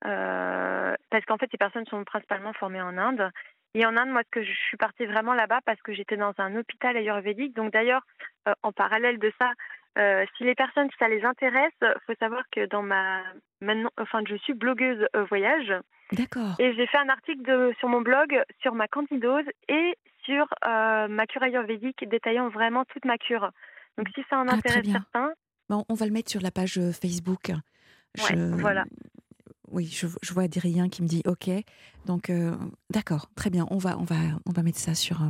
parce qu'en fait, ces personnes sont principalement formées en Inde. Et en Inde, moi, que je suis partie vraiment là-bas parce que j'étais dans un hôpital ayurvédique. Donc d'ailleurs, en parallèle de ça, euh, si les personnes, ça les intéresse, faut savoir que dans ma maintenant, enfin, je suis blogueuse euh, voyage. D'accord. Et j'ai fait un article de, sur mon blog sur ma candidose et sur euh, ma cure ayurvédique, détaillant vraiment toute ma cure. Donc si ça en ah, intéresse certains. Bon, on va le mettre sur la page Facebook. voilà. Oui, je, je vois Adrien qui me dit OK. Donc, d'accord, très bien. On va, on va, on va mettre ça sur,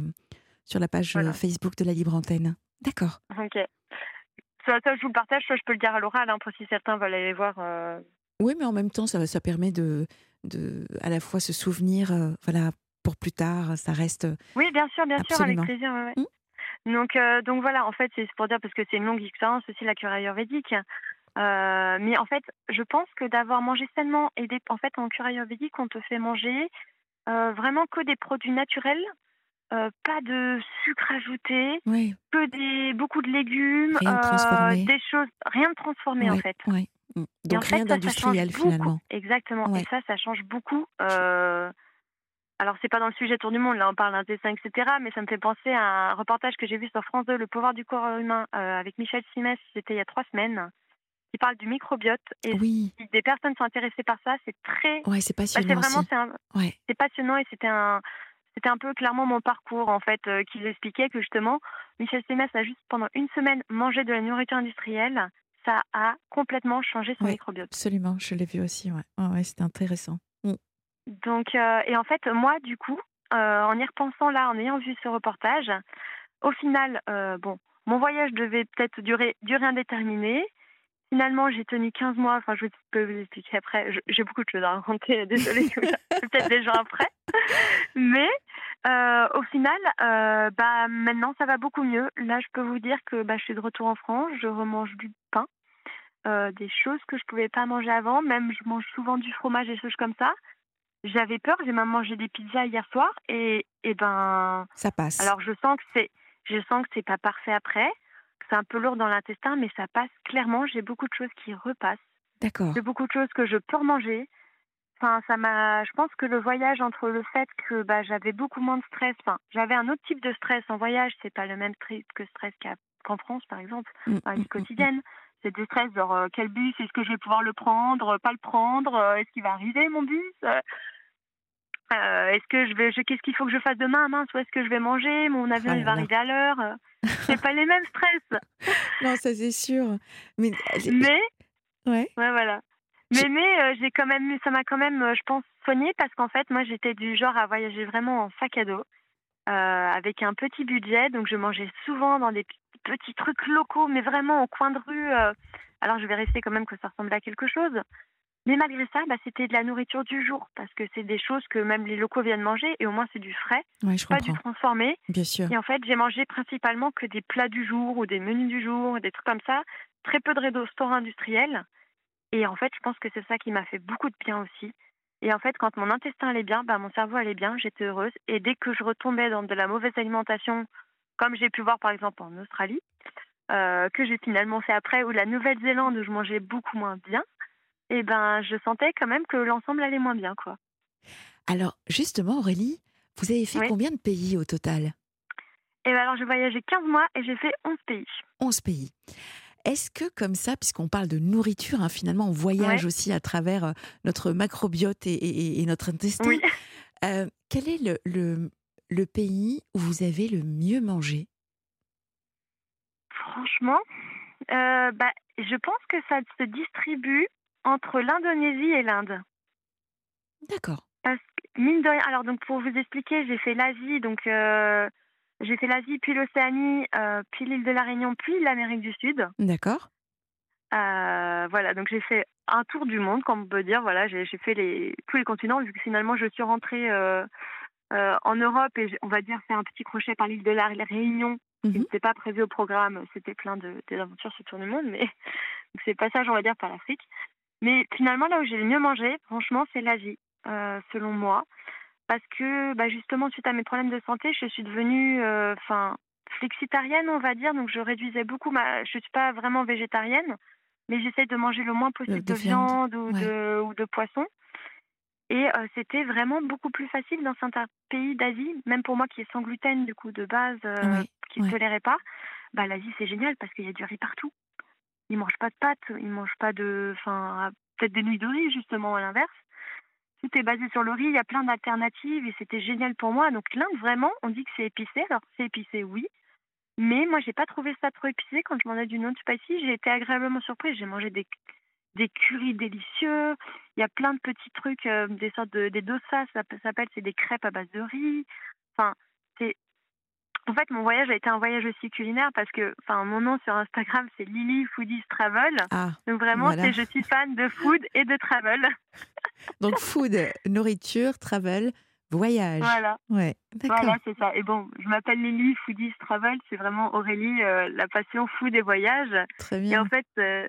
sur la page Facebook de la Libre Antenne. D'accord. Ok. Soit, ça, je vous le partage, soit je peux le dire à l'oral hein, pour si certains veulent aller voir. Euh. Oui, mais en même temps, ça, ça permet de, de à la fois se souvenir, euh, voilà, pour plus tard, ça reste. Oui, bien sûr, bien sûr, avec plaisir. Mmh. Donc, euh, donc voilà, en fait, c'est pour dire parce que c'est une longue expérience aussi la cure ayurvédique. mais en fait, je pense que d'avoir mangé sainement et des, en fait en cure ayurvédique, on te fait manger vraiment que des produits naturels euh, pas de sucre ajouté, que des beaucoup de légumes, euh, des choses, rien de transformé en fait. Mm. Donc rien d'industriel finalement. Exactement. Et ça, ça change beaucoup. Euh... Alors c'est pas dans le sujet Tour du monde, là on parle d'intestin, etc. Mais ça me fait penser à un reportage que j'ai vu sur France 2, Le pouvoir du corps humain, euh, avec Michel Simès, c'était il y a trois semaines. qui parle du microbiote. Et oui. si des personnes sont intéressées par ça, c'est très. Ouais, c'est passionnant. Bah, c'est vraiment, c'est passionnant et c'était un, c'était un peu clairement mon parcours en fait euh, qui expliquait que justement Michel Sémès a juste pendant une semaine mangé de la nourriture industrielle. Ça a complètement changé son microbiote. Absolument, je l'ai vu aussi. Ouais, ouais, c'était intéressant. Mm. Donc euh, et en fait moi du coup euh, en y repensant là, en ayant vu ce reportage, au final bon mon voyage devait peut-être durer durée indéterminée. Finalement, j'ai tenu 15 mois. Enfin, je peux vous expliquer après. J'ai beaucoup de choses à raconter. Désolée, peut-être des gens après. Mais euh, au final, euh, bah, maintenant, ça va beaucoup mieux. Là, je peux vous dire que bah, je suis de retour en France. Je remange du pain. Euh, des choses que je pouvais pas manger avant. Même, je mange souvent du fromage et des choses comme ça. J'avais peur. J'ai même mangé des pizzas hier soir. Et, et ben. Ça passe. Alors, je sens que c'est. Je sens que c'est pas parfait après c'est un peu lourd dans l'intestin, mais ça passe clairement. J'ai beaucoup de choses qui repassent. D'accord. J'ai beaucoup de choses que je peux remanger. Enfin, ça m'a. Je pense que le voyage entre le fait que bah, j'avais beaucoup moins de stress. Enfin, j'avais un autre type de stress en voyage. C'est pas le même type que stress qu'en France, par exemple, dans la vie quotidienne. C'est des stress genre euh, quel bus est-ce que je vais pouvoir le prendre, pas le prendre, euh, est-ce qu'il va arriver mon bus euh, est-ce que je vais, qu'est-ce qu'il faut que je fasse demain, mince, où est-ce que je vais manger, mon avion il va arriver à l'heure. c'est pas les mêmes stress. non, ça c'est sûr. Mais, mais ouais. ouais, voilà. Mais mais euh, j'ai quand même, ça m'a quand même, euh, je pense, soigné parce qu'en fait, moi, j'étais du genre à voyager vraiment en sac à dos, euh, avec un petit budget, donc je mangeais souvent dans des petits trucs locaux, mais vraiment au coin de rue. alors je vérifiais quand même que ça ressemblait à quelque chose. Mais malgré ça, bah, c'était de la nourriture du jour, parce que c'est des choses que même les locaux viennent manger, et au moins c'est du frais, Ouais, je pas comprends. du transformé. Bien sûr. Et en fait, j'ai mangé principalement que des plats du jour ou des menus du jour, des trucs comme ça. Très peu de restaurants industriels. Et en fait, je pense que c'est ça qui m'a fait beaucoup de bien aussi. Et en fait, quand mon intestin allait bien, bah, mon cerveau allait bien, j'étais heureuse. Et dès que je retombais dans de la mauvaise alimentation, comme j'ai pu voir par exemple en Australie, euh, que j'ai finalement fait après, ou la Nouvelle-Zélande où je mangeais beaucoup moins bien, et ben je sentais quand même que l'ensemble allait moins bien, quoi. Alors, justement, Aurélie, vous avez fait Oui. combien de pays au total? Et ben alors j'ai voyagé 15 mois et j'ai fait 11 pays. 11 pays. Est-ce que comme ça, puisqu'on parle de nourriture, hein, finalement on voyage Ouais. aussi à travers euh, notre macrobiote et, et- et notre intestin, Oui. euh, quel est le, le, le pays où vous avez le mieux mangé? Franchement, euh, bah, je pense que ça se distribue entre l'Indonésie et l'Inde. D'accord. Parce que, mine de rien, alors donc pour vous expliquer, j'ai fait l'Asie, donc euh, j'ai fait l'Asie, puis l'Océanie, euh, puis l'île de la Réunion, puis l'Amérique du Sud. D'accord. Euh, voilà, donc j'ai fait un tour du monde, comme on peut dire. Voilà, j'ai fait les, tous les continents, vu que finalement je suis rentrée en Europe et on va dire fait un petit crochet par l'île de la Réunion, qui Mhm. n'était pas prévu au programme. C'était plein d'aventures sur le tour du monde, mais c'est passage, on va dire, par l'Afrique. Mais finalement, là où j'ai le mieux mangé, franchement, c'est l'Asie, euh, selon moi. Parce que bah, justement, suite à mes problèmes de santé, je suis devenue euh, enfin flexitarienne, on va dire. Donc je réduisais beaucoup ma. Je suis pas vraiment végétarienne, mais j'essaie de manger le moins possible de de, viande, ou, ouais. de, ou de poisson. Et euh, c'était vraiment beaucoup plus facile dans certains pays d'Asie, même pour moi qui est sans gluten du coup de base, euh, qui ne tolérait pas. Bah l'Asie c'est génial parce qu'il y a du riz partout. Ils mangent pas de pâtes, ils mangent pas de, enfin peut-être des nouilles de riz justement à l'inverse. Tout est basé sur le riz, il y a plein d'alternatives et c'était génial pour moi. Donc l'Inde vraiment, on dit que c'est épicé, alors c'est épicé oui, mais moi j'ai pas trouvé ça trop épicé quand je m'en ai du non spicy. J'ai été agréablement surprise. J'ai mangé des des currys délicieux. Il y a plein de petits trucs, euh, des sortes de des dosas, ça s'appelle, c'est des crêpes à base de riz. Enfin, c'est en fait mon voyage a été un voyage aussi culinaire parce que, enfin, mon nom sur Instagram c'est Lily Foodies Travel. Ah, Donc vraiment, Voilà. c'est je suis fan de food et de travel. donc food, nourriture, travel, voyage. voilà, Ouais, d'accord. voilà, c'est ça. Et bon, je m'appelle Lily Foodies Travel, c'est vraiment Aurélie, euh, la passion food et voyage. Très Et bien. en fait, euh,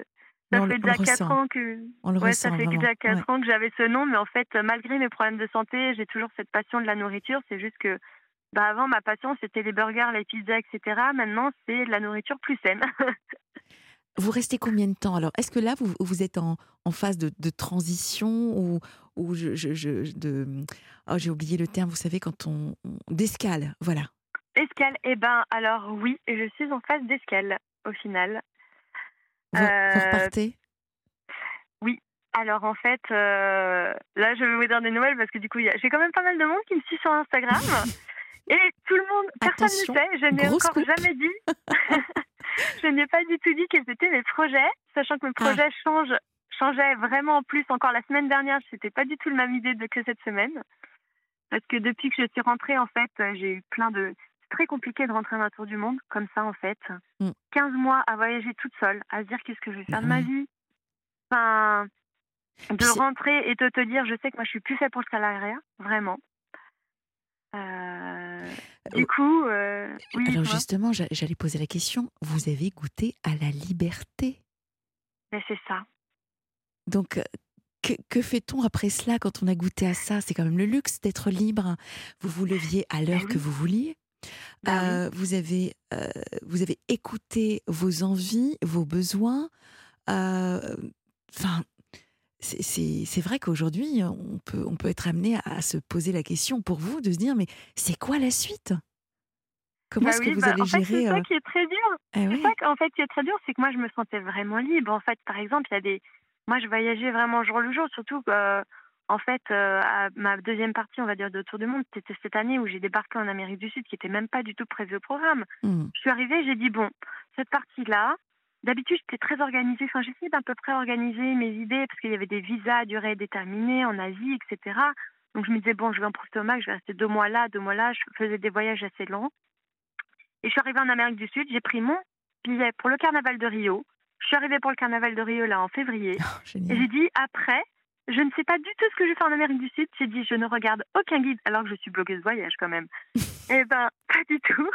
ça on fait déjà 4 ressent. ans que On le Ouais, ressent ça fait déjà 4 Ouais. ans que j'avais ce nom, mais en fait, malgré mes problèmes de santé, j'ai toujours cette passion de la nourriture. C'est juste que, bah, avant, ma passion, c'était les burgers, les pizzas, etc. Maintenant, c'est de la nourriture plus saine. Vous restez combien de temps? Alors, est-ce que là, vous, vous êtes en, en phase de, de transition ou, ou je, je- je- de... Oh, j'ai oublié le terme, vous savez, quand on... on- d'escale, voilà. escale, eh ben, alors oui, je suis en phase d'escale, au final. Vous, vous Euh, repartez? Alors, en fait, euh, là, je vais vous dire des nouvelles parce que du coup, il y a- j'ai quand même pas mal de monde qui me suit sur Instagram. Et tout le monde, personne ne sait, je n'ai encore jamais dit. je n'ai pas du tout dit quels étaient mes projets, sachant que mes Ah. projets changent, changeaient vraiment en plus. Encore la semaine dernière, c'était pas du tout la même idée de, que cette semaine. Parce que depuis que je suis rentrée, en fait, euh, j'ai eu plein de. C'est très compliqué de rentrer dans un tour du monde, comme ça, en fait. Mm. 15 mois à voyager toute seule, à se dire qu'est-ce que je vais faire de ma oui. vie. Enfin, de rentrer et de te dire, je sais que moi, je suis plus faite pour le salariat, vraiment. Euh, du coup, euh, oui, Alors justement, j'a- j'allais poser la question, vous avez goûté à la liberté? Mais c'est ça. Donc, euh, que, que fait-on après cela quand on a goûté à ça? C'est quand même le luxe d'être libre. Vous vous leviez à l'heure oui. que vous vouliez. Bah. Euh, vous, avez, euh, vous avez écouté vos envies, vos besoins. Enfin, c'est vrai qu'aujourd'hui, on peut, on peut être amené à, à se poser la question pour vous, de se dire, mais c'est quoi la suite? Comment Bah est-ce oui, que vous bah, allez en fait, gérer c'est ça euh, qui est très dur. eh C'est ça qu'en fait qui est très dur, c'est que moi je me sentais vraiment libre. En fait, par exemple, il y a des, moi je voyageais vraiment jour le jour, surtout en fait, euh, à ma deuxième partie, on va dire, de Tour du Monde, c'était cette année où j'ai débarqué en Amérique du Sud, qui était même pas du tout prévu au programme. Hmm. Je suis arrivée, j'ai dit bon, cette partie-là. D'habitude, j'étais très organisée. Enfin, j'essayais d'à peu près organiser mes idées parce qu'il y avait des visas à durée déterminée en Asie, etc. Donc, je me disais bon, je vais en profiter au max, je vais rester deux mois là, deux mois là. Je faisais des voyages assez longs. Et je suis arrivée en Amérique du Sud, j'ai pris mon billet pour le carnaval de Rio. Je suis arrivée pour le carnaval de Rio là en février. Oh, Et j'ai dit après, je ne sais pas du tout ce que je vais faire en Amérique du Sud. J'ai dit je ne regarde aucun guide alors que je suis blogueuse voyage quand même. Eh ben pas du tout.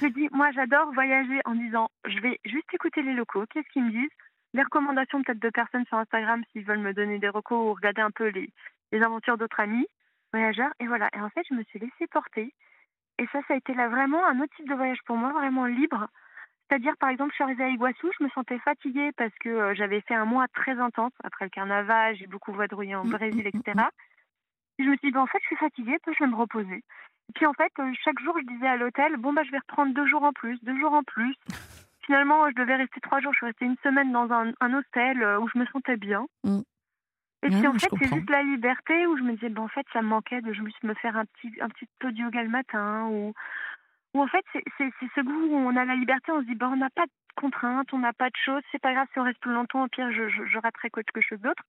J'ai dit moi j'adore voyager en disant je vais juste écouter les locaux, qu'est-ce qu'ils me disent, des recommandations peut-être de personnes sur Instagram s'ils veulent me donner des recos ou regarder un peu les, les aventures d'autres amis voyageurs et voilà. Et en fait je me suis laissée porter. Et ça, ça a été là vraiment un autre type de voyage pour moi, vraiment libre. C'est-à-dire, par exemple, je suis arrivée à Iguassou, je me sentais fatiguée parce que euh, j'avais fait un mois très intense après le carnaval, j'ai beaucoup vadrouillé en Mm, Brésil, mm, mm, etc. Et je me suis dit, bah, en fait, je suis fatiguée, je vais me reposer. Et puis, en fait, euh, chaque jour, je disais à l'hôtel, bon, bah, je vais reprendre deux jours en plus, deux jours en plus. Finalement, je devais rester trois jours. Je suis restée une semaine dans un, un hôtel euh, où je me sentais bien. Mm. Et puis, en fait, c'est juste la liberté où je me disais, bah, en fait, ça me manquait de je me me faire un petit, un petit peu de yoga le matin. Ou, ou en fait, c'est ce goût où on a la liberté, on se dit, bah, on n'a pas de contraintes, on n'a pas de choses, c'est pas grave si on reste plus longtemps, au pire, je, je, je raterai quelque chose d'autre.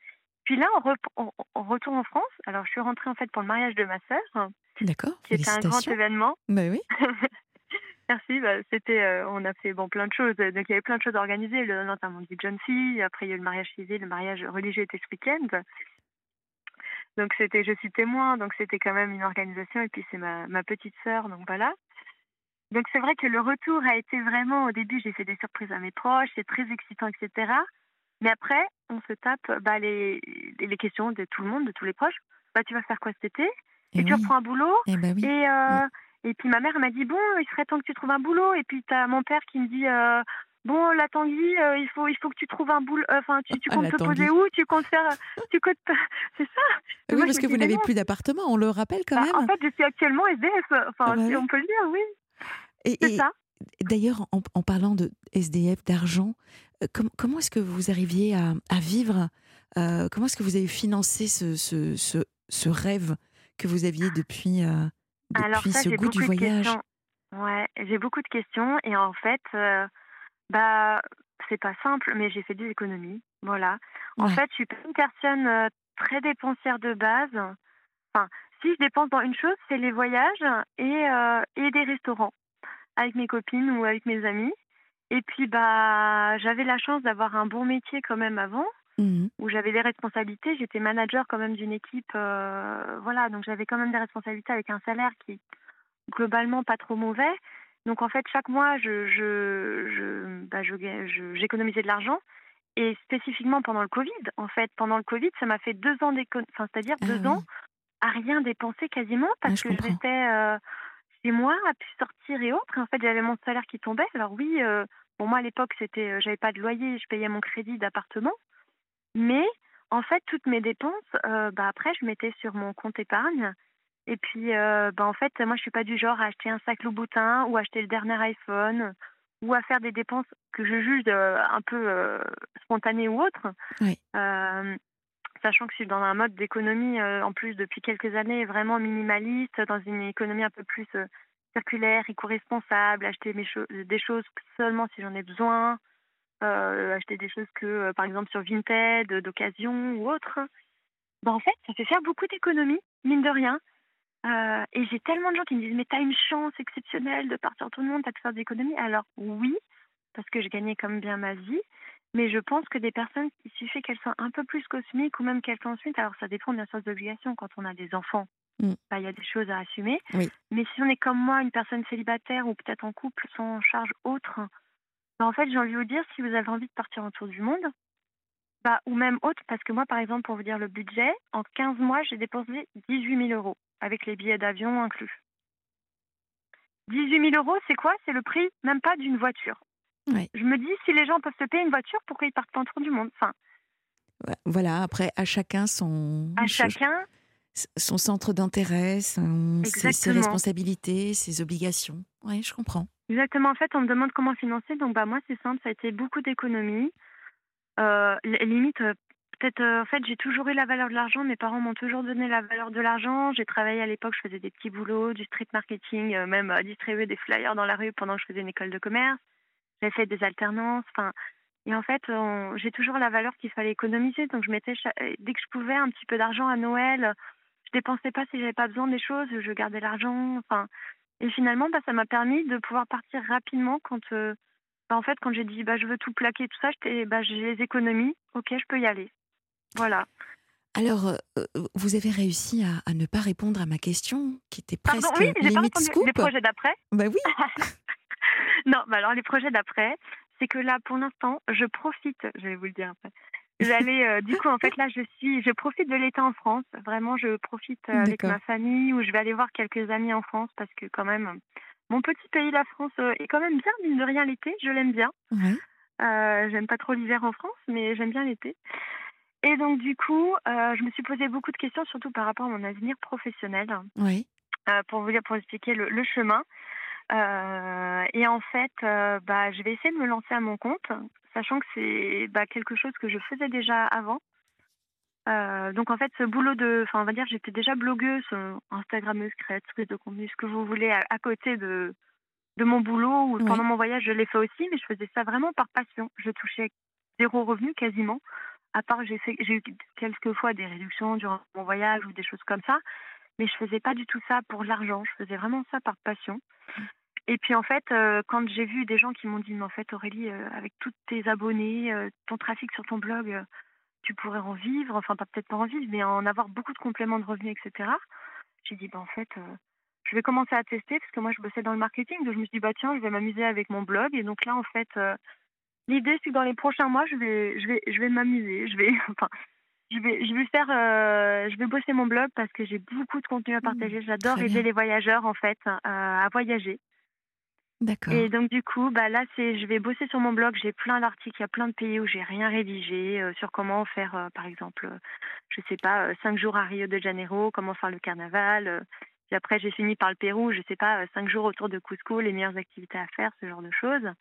Puis là, on, on, on retourne en France. Alors, je suis rentrée en fait pour le mariage de ma sœur, D'accord. qui était un grand événement. Bah oui. Merci. Bah, c'était, euh, on a fait bon plein de choses. Donc il y avait plein de choses organisées. Le notamment du John C. Après il y a eu le mariage civil, le mariage religieux était ce week-end. Donc c'était, je suis témoin. Donc c'était quand même une organisation. Et puis c'est ma, ma petite sœur. Donc voilà. Donc c'est vrai que le retour a été vraiment au début. J'ai fait des surprises à mes proches. C'est très excitant, etc. Mais après on se tape bah, les, les questions de tout le monde, de tous les proches. Bah tu vas faire quoi cet été? Et, Et tu oui. reprends un boulot Eh bah oui. et, euh, et puis ma mère m'a dit bon, il serait temps que tu trouves un boulot. Et puis t'as mon père qui me dit euh, bon la Tanguy, euh, il faut il faut que tu trouves un boulot. euh, Enfin tu, tu Ah, comptes te poser où? Tu comptes faire tu comptes c'est ça? Oui, moi, parce que vous n'avez plus d'appartement, on le rappelle quand Bah, même. En fait je suis actuellement SDF. Enfin Ah bah si on peut le dire oui Et, c'est ça. d'ailleurs, en, en parlant de SDF, d'argent, com- comment est-ce que vous arriviez à, à vivre Comment est-ce que vous avez financé ce, ce, ce, ce rêve? Que vous aviez depuis, euh, Alors depuis ça ce j'ai goût beaucoup du de voyage? questions. Ouais j'ai beaucoup de questions et en fait euh, bah c'est pas simple mais j'ai fait des économies voilà. En Ouais. fait je suis pas une personne euh, très dépensière de base. Enfin, si je dépense dans une chose, c'est les voyages et, euh, et des restaurants avec mes copines ou avec mes amis. Et puis, bah, j'avais la chance d'avoir un bon métier quand même avant, Mhm. où j'avais des responsabilités. J'étais manager quand même d'une équipe, euh, voilà, donc j'avais quand même des responsabilités avec un salaire qui globalement pas trop mauvais. Donc en fait, chaque mois, je, je, je, bah, je, je- j'économisais de l'argent. Et spécifiquement pendant le Covid, en fait, pendant le Covid, ça m'a fait deux ans d'économie, enfin, c'est-à-dire Ah deux oui. ans à rien dépenser quasiment parce je que comprends. j'étais euh, chez moi à pu sortir et autres. En fait, j'avais mon salaire qui tombait. Alors oui, euh, pour moi à l'époque, c'était, euh, j'avais pas de loyer, je payais mon crédit d'appartement. Mais en fait, toutes mes dépenses, euh, bah après, je mettais sur mon compte épargne. Et puis, euh, bah en fait, moi, je suis pas du genre à acheter un sac Louboutin ou acheter le dernier iPhone ou à faire des dépenses que je juge euh, un peu euh, spontanées ou autres. Oui. Sachant que je suis dans un mode d'économie en plus depuis quelques années vraiment minimaliste, dans une économie un peu plus circulaire, éco-responsable, acheter mes cho- des choses seulement si j'en ai besoin, acheter des choses que euh, par exemple sur Vinted, euh, d'occasion ou autre. Ben, en fait, ça fait faire beaucoup d'économies, mine de rien. Euh, et j'ai tellement de gens qui me disent mais t'as une chance exceptionnelle de partir tout le monde, t'as pu faire des économies. Alors oui, parce que je gagnais comme bien ma vie, mais je pense que des personnes, il suffit qu'elles soient un peu plus cosmiques ou même qu'elles soient ensuite, alors ça dépend bien sûr des obligations quand on a des enfants, Mm. bah, il y a des choses à assumer. Oui. Mais si on est comme moi, une personne célibataire ou peut-être en couple sans charge autre, bah, en fait j'ai envie de vous dire, si vous avez envie de partir en tour du monde, bah, ou même autre, parce que moi par exemple, pour vous dire le budget, en 15 mois j'ai dépensé 18 000 euros avec les billets d'avion inclus. 18 000 euros, c'est quoi? C'est le prix même pas d'une voiture. Ouais. Je me dis, si les gens peuvent se payer une voiture, pourquoi ils partent pas en tour du monde? Enfin, Voilà, après, à chacun son, à chacun, son centre d'intérêt, son- ses, responsabilités, ses obligations. Oui, je comprends. Exactement. En fait, on me demande comment financer. Donc, bah, moi, c'est simple, ça a été beaucoup d'économies. Euh, li- limite, euh, peut-être, euh, en fait, j'ai toujours eu la valeur de l'argent. Mes parents m'ont toujours donné la valeur de l'argent. J'ai travaillé à l'époque, je faisais des petits boulots, du street marketing, euh, même distribuer des flyers dans la rue pendant que je faisais une école de commerce. J'ai fait des alternances. Enfin, et en fait, j'ai toujours la valeur qu'il fallait économiser. Donc, je mettais dès que je pouvais un petit peu d'argent à Noël. Je dépensais pas si j'avais pas besoin des choses. Je gardais l'argent. Enfin, et finalement, bah, ça m'a permis de pouvoir partir rapidement quand, euh, Bah, en fait, quand j'ai dit bah, je veux tout plaquer, tout ça, bah, j'ai les économies. Ok, je peux y aller. Voilà. Alors, euh, vous avez réussi à, ne pas répondre à ma question, qui était presque Pardon, oui, limite pas scoop. Les projets d'après? Bah oui. non, bah alors les projets d'après, c'est que là, pour l'instant, je profite. Je vais vous le dire après. J'allais, euh, du coup, en fait, là, je suis, je profite de l'été en France. Vraiment, je profite avec ma famille, où je vais aller voir quelques amis en France, parce que quand même, mon petit pays, la France, est quand même bien, mine de rien, l'été. Je l'aime bien. Oui. j'aime pas trop l'hiver en France, mais j'aime bien l'été. Et donc, du coup, euh, je me suis posé beaucoup de questions, surtout par rapport à mon avenir professionnel. Oui. Euh, pour vous dire, pour expliquer le, chemin. Euh, et en fait, bah, je vais essayer de me lancer à mon compte, sachant que c'est bah, quelque chose que je faisais déjà avant. donc en fait, ce boulot de, enfin on va dire, j'étais déjà blogueuse, Instagrammeuse, créatrice de contenu, ce que vous voulez, à, côté de de mon boulot ou pendant mon voyage, je l'ai fait aussi, mais je faisais ça vraiment par passion. Je touchais zéro revenu quasiment à part j'ai fait j'ai eu quelques fois des réductions durant mon voyage ou des choses comme ça, mais je faisais pas du tout ça pour l'argent, je faisais vraiment ça par passion. Et puis en fait, euh, quand j'ai vu des gens qui m'ont dit, mais en fait Aurélie, euh, avec tous tes abonnés, euh, ton trafic sur ton blog, tu pourrais en vivre, enfin pas peut-être pas en vivre, mais en avoir beaucoup de compléments de revenus, etc. J'ai dit, bah en fait, je vais commencer à tester parce que moi je bossais dans le marketing, donc je me suis dit, bah tiens, je vais m'amuser avec mon blog. Et donc là, en fait, L'idée, c'est que dans les prochains mois, je vais, je vais, je vais m'amuser. Je vais, enfin, je vais, je vais faire, euh, je vais bosser mon blog parce que j'ai beaucoup de contenu à mmh, partager. J'adore aider les voyageurs en fait euh, à voyager. Et donc du coup, bah là, je vais bosser sur mon blog. J'ai plein d'articles, il y a plein de pays où j'ai rien rédigé euh, sur comment faire, par exemple, je sais pas, cinq jours à Rio de Janeiro, comment faire le carnaval. après, j'ai fini par le Pérou, je sais pas, cinq jours autour de Cusco, les meilleures activités à faire, ce genre de choses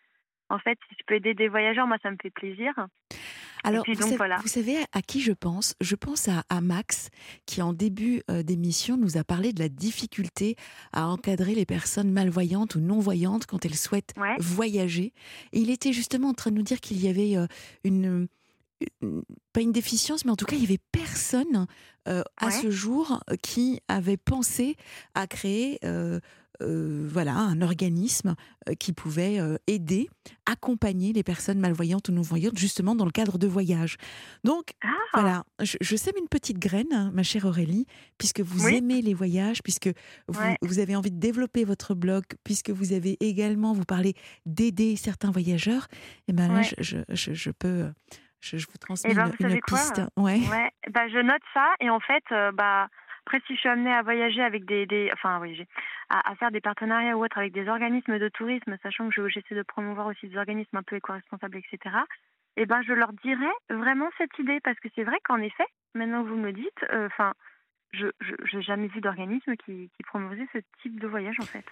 en fait, si je peux aider des voyageurs, moi, ça me fait plaisir. Alors, vous, savez, à qui je pense? Je pense à, Max, qui en début euh, d'émission nous a parlé de la difficulté à encadrer les personnes malvoyantes ou non-voyantes quand elles souhaitent voyager. Et il était justement en train de nous dire qu'il y avait euh, une, pas une déficience, mais en tout cas, il y avait personne euh, à ce jour qui avait pensé à créer euh, voilà, un organisme euh, qui pouvait euh, aider, accompagner les personnes malvoyantes ou non-voyantes, justement dans le cadre de voyages. Donc, ah. voilà, je, sème une petite graine, hein, ma chère Aurélie, puisque vous aimez les voyages, puisque vous, avez envie de développer votre blog, puisque vous avez également, vous parlez d'aider certains voyageurs, et eh ben là, je, peux... Je, vous transmets eh ben, une, piste. Ouais. Bah, je note ça et en fait, bah, après, si je suis amenée à voyager avec des, des enfin, voyager, à, faire des partenariats ou autres avec des organismes de tourisme, sachant que j'essaie de promouvoir aussi des organismes un peu éco-responsables, etc. Eh ben, je leur dirais vraiment cette idée parce que c'est vrai qu'en effet, maintenant que vous me dites, euh, enfin, je n'ai jamais vu d'organisme qui, qui promouvait ce type de voyage en fait.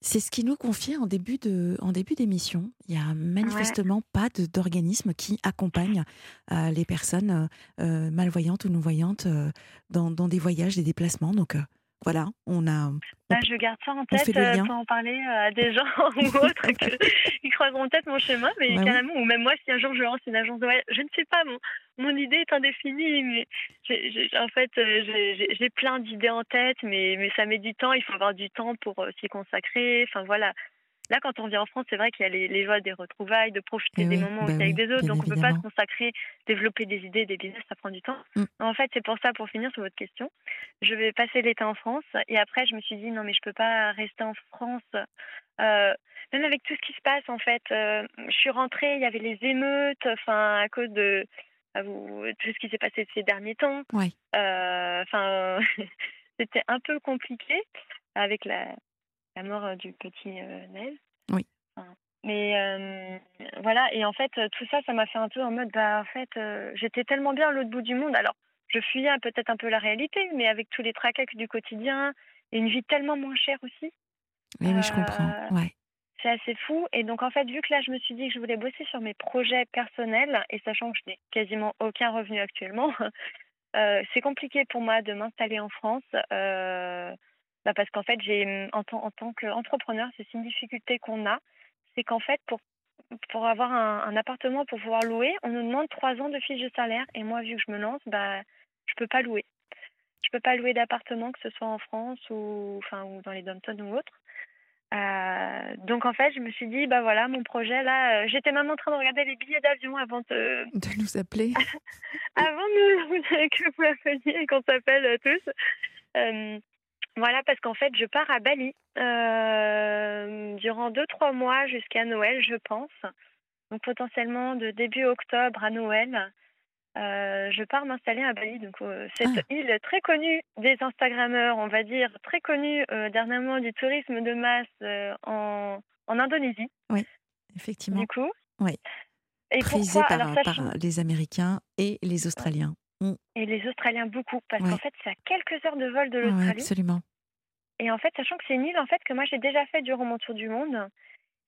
C'est ce qui nous confiait en début de, en début d'émission. Il y a manifestement pas d'organisme qui accompagne euh, les personnes euh, malvoyantes ou non voyantes euh, dans, dans, des voyages, des déplacements. Donc voilà, on a. Bah, je garde ça en tête pour en parler à des gens ou autres qui croiseront peut-être mon chemin, mais bah carrément, ou même moi, si un jour je lance une agence de voyage, je ne sais pas, mon, mon idée est indéfinie, mais en fait, j'ai plein d'idées en tête, mais, mais ça met du temps, il faut avoir du temps pour s'y consacrer, enfin voilà. Là, quand on vient en France, c'est vrai qu'il y a les, joies des retrouvailles, de profiter eh des moments bah avec des autres. Donc, on ne peut pas se consacrer, développer des idées, des business, ça prend du temps. Mm. En fait, c'est pour ça, pour finir sur votre question, je vais passer l'été en France. Et après, je me suis dit, non, mais je ne peux pas rester en France. Euh, même avec tout ce qui se passe, en fait. Euh, je suis rentrée, il y avait les émeutes, enfin, à cause de tout ce qui s'est passé ces derniers temps. Euh, enfin, c'était un peu compliqué avec la, la mort euh, du petit euh, Nel. Oui. mais euh, voilà, et en fait, tout ça, ça m'a fait un peu en mode, bah, en fait, j'étais tellement bien à l'autre bout du monde. Alors, je fuyais peut-être un peu la réalité, mais avec tous les tracas du quotidien, et une vie tellement moins chère aussi. Oui, mais je comprends, ouais. C'est assez fou. Et donc, en fait, vu que là, je me suis dit que je voulais bosser sur mes projets personnels, et sachant que je n'ai quasiment aucun revenu actuellement, c'est compliqué pour moi de m'installer en France. Bah, parce qu'en fait, j'ai mmh, en, en tant qu'entrepreneur, c'est une difficulté qu'on a, c'est qu'en fait, pour, pour avoir un, appartement, pour pouvoir louer, on nous demande trois ans de fiche de salaire. Et moi, vu que je me lance, bah, je peux pas louer. Je peux pas louer d'appartement, que ce soit en France ou, enfin, ou dans les dom ou autre. Euh, donc en fait, je me suis dit, bah voilà, mon projet là, euh, j'étais même en train de regarder les billets d'avion avant de, de nous appeler. avant de, que vous appeliez et qu'on s'appelle euh, tous. Voilà, parce qu'en fait, je pars à Bali durant deux trois mois jusqu'à Noël, je pense. Donc potentiellement de début octobre à Noël. Euh, je pars m'installer à Bali, donc euh, cette ah. île très connue des Instagrammeurs, on va dire, très connue euh, dernièrement du tourisme de masse en, en, Indonésie. Oui, effectivement. Du coup. Oui. Et Prisée par, par, les Américains et les Australiens. Mm. Et les Australiens beaucoup, parce qu'en fait, c'est à quelques heures de vol de l'Australie. absolument. Et en fait, sachant que c'est une île en fait que moi j'ai déjà fait durant mon tour du monde,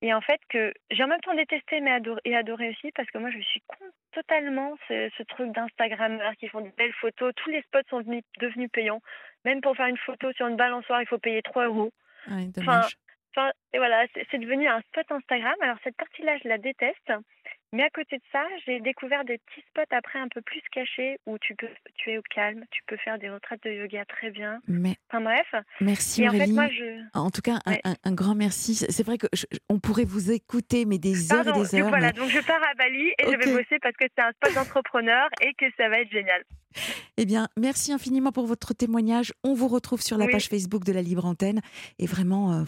et en fait, que j'ai en même temps détesté mais adoré, et adoré aussi parce que moi, je suis contre totalement ce, ce truc d'Instagrammeurs qui font de belles photos. Tous les spots sont devenus payants. Même pour faire une photo sur une balançoire, il faut payer 3 euros. enfin, enfin, et voilà, c'est devenu un spot Instagram. Alors, cette partie-là, je la déteste. Mais à côté de ça, j'ai découvert des petits spots après un peu plus cachés où tu peux, tu es au calme, tu peux faire des retraites de yoga très bien. Mais enfin bref. Merci Aurélie. En, fait, moi, je... en tout cas, un, grand merci. C'est vrai que on pourrait vous écouter, mais des heures et des heures. Voilà, donc je pars à Bali et je vais bosser parce que c'est un spot d'entrepreneur et que ça va être génial. Eh bien, merci infiniment pour votre témoignage. On vous retrouve sur la page Facebook de la Libre Antenne et vraiment. Euh,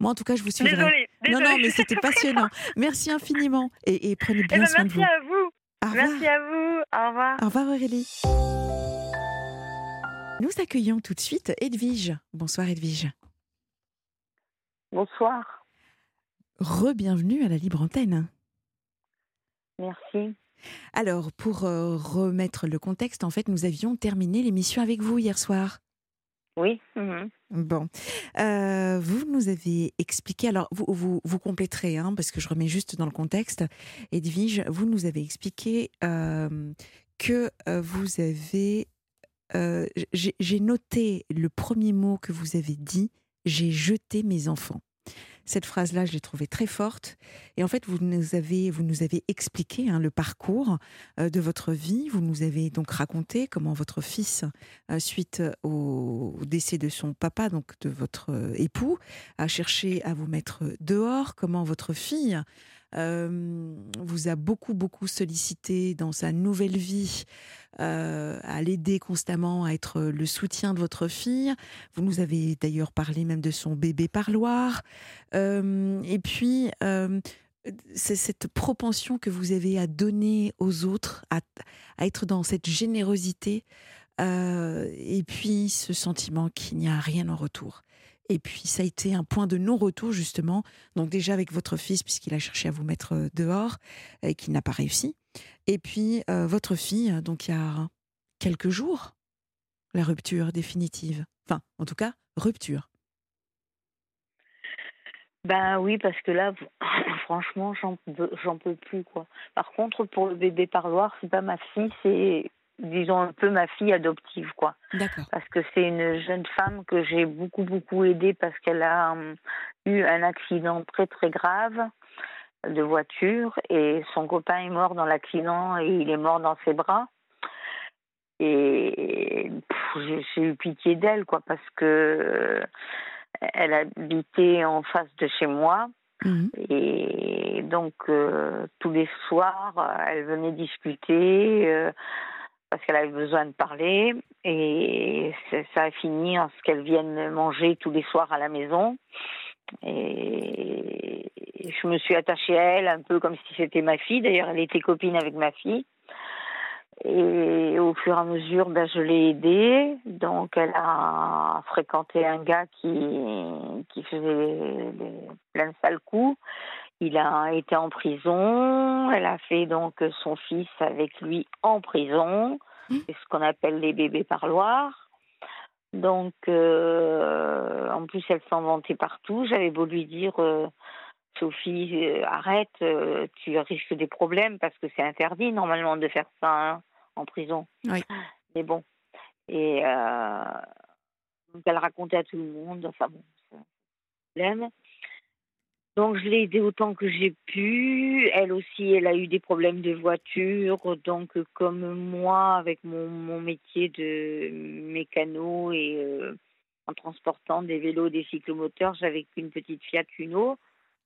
moi, en tout cas, je vous suis. Désolée. Non, non, mais c'était passionnant. Merci infiniment. Et, prenez bien eh ben, soin de vous. Merci à vous. Merci à vous. Au revoir. Au revoir, Aurélie. Nous accueillons tout de suite Edwige. Bonsoir, Edwige. Bonsoir. Re-bienvenue à la Libre Antenne. Merci. Alors, pour euh, remettre le contexte, en fait, nous avions terminé l'émission avec vous hier soir. Oui. Mhm. Bon. Euh, vous nous avez expliqué, alors vous, vous, vous compléterez, hein, parce que je remets juste dans le contexte, Edwige, vous nous avez expliqué euh, que euh, vous avez. J'ai noté le premier mot que vous avez dit j'ai jeté mes enfants. Cette phrase-là, je l'ai trouvée très forte. Et en fait, vous nous avez, vous nous avez expliqué hein, le parcours euh, de votre vie. Vous nous avez donc raconté comment votre fils, euh, suite au décès de son papa, donc de votre euh, époux, a cherché à vous mettre dehors. Comment votre fille vous a beaucoup, beaucoup sollicité dans sa nouvelle vie, à l'aider constamment, à être le soutien de votre fille. Vous nous avez d'ailleurs parlé même de son bébé parloir. et puis, c'est cette propension que vous avez à donner aux autres, à, à être dans cette générosité, et puis ce sentiment qu'il n'y a rien en retour. Et puis ça a été un point de non-retour justement. Donc déjà avec votre fils puisqu'il a cherché à vous mettre euh, dehors et qu'il n'a pas réussi. Et puis euh, votre fille, donc il y a quelques jours, la rupture définitive. Enfin, en tout cas, rupture. Ben oui, parce que là, franchement, j'en peux plus quoi. Par contre, pour le bébé parloir, c'est pas ma fille, c'est disons un peu ma fille adoptive quoi. Parce que c'est une jeune femme que j'ai beaucoup beaucoup aidée parce qu'elle a hum, eu un accident très très grave de voiture et son copain est mort dans l'accident et il est mort dans ses bras. Et j'ai eu pitié d'elle quoi parce que elle habitait en face de chez moi. Mmh. Et donc euh, tous les soirs, elle venait discuter. Euh, parce qu'elle avait besoin de parler et ça a fini en ce qu'elle vienne manger tous les soirs à la maison. Et je me suis attachée à elle un peu comme si c'était ma fille. D'ailleurs, elle était copine avec ma fille. Et au fur et à mesure, ben, je l'ai aidée. Donc, elle a fréquenté un gars qui, qui faisait plein de sales coups. Il a été en prison. Elle a fait donc son fils avec lui en prison. Mmh. C'est ce qu'on appelle les bébés parloirs. Donc, euh, en plus, elle s'en vantait partout. J'avais beau lui dire, euh, Sophie, euh, arrête, tu risques des problèmes parce que c'est interdit normalement de faire ça hein, en prison. Oui. Mais bon. Et elle racontait à tout le monde, enfin bon, c'est un problème. Donc je l'ai aidée autant que j'ai pu. Elle aussi, elle a eu des problèmes de voiture. Donc comme moi, avec mon, mon métier de mécano et euh, en transportant des vélos, des cyclomoteurs. J'avais qu'une petite Fiat Uno.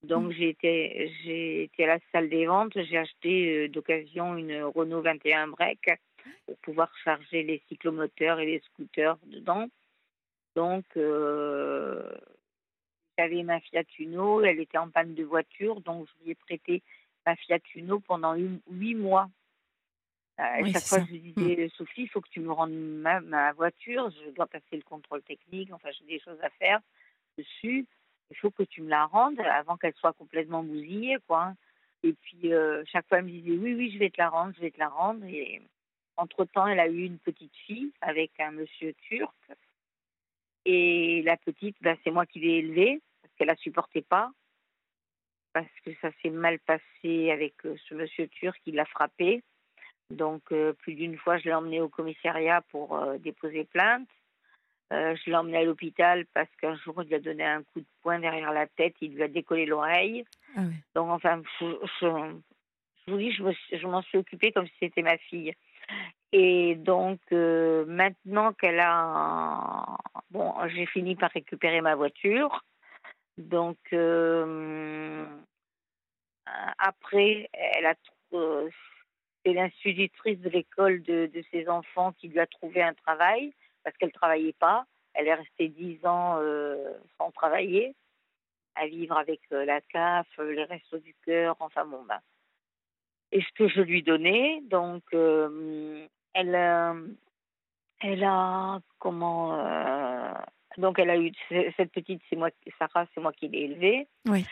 Donc, été, j'ai été à la salle des ventes. J'ai acheté d'occasion une Renault 21 Break pour pouvoir charger les cyclomoteurs et les scooters dedans. Donc, j'avais ma Fiat Uno, elle était en panne de voiture, donc je lui ai prêté ma Fiat Uno pendant huit mois. Euh, chaque fois, je lui disais, mm. Sophie, il faut que tu me rendes ma, voiture, je dois passer le contrôle technique, enfin, j'ai des choses à faire dessus. Il faut que tu me la rendes avant qu'elle soit complètement bousillée, quoi. Et puis, euh, chaque fois, elle me disait, oui, oui, je vais te la rendre, je vais te la rendre. Et entre-temps, elle a eu une petite fille avec un monsieur turc. Et la petite, ben, c'est moi qui l'ai élevée parce qu'elle la supportait pas. Parce que ça s'est mal passé avec euh, ce monsieur turc qui l'a frappée. Donc, euh, plus d'une fois, je l'ai emmenée au commissariat pour euh, déposer plainte. je l'ai emmenée à l'hôpital parce qu'un jour, il lui a donné un coup de poing derrière la tête, il lui a décollé l'oreille. Ah Donc, enfin, je, vous dis, je m'en suis occupée comme si c'était ma fille. Et donc, maintenant qu'elle a. Bon, j'ai fini par récupérer ma voiture. Donc, euh, après, elle a euh, c'est l'institutrice de l'école de, ses enfants qui lui a trouvé un travail parce qu'elle travaillait pas. Elle est restée dix ans euh, sans travailler, à vivre avec la CAF, les restos du cœur, enfin bon, ben. Et ce que je lui donnais, donc, elle, elle a comment donc elle a eu cette petite, c'est moi, Sarah, c'est moi qui l'ai élevée. Oui.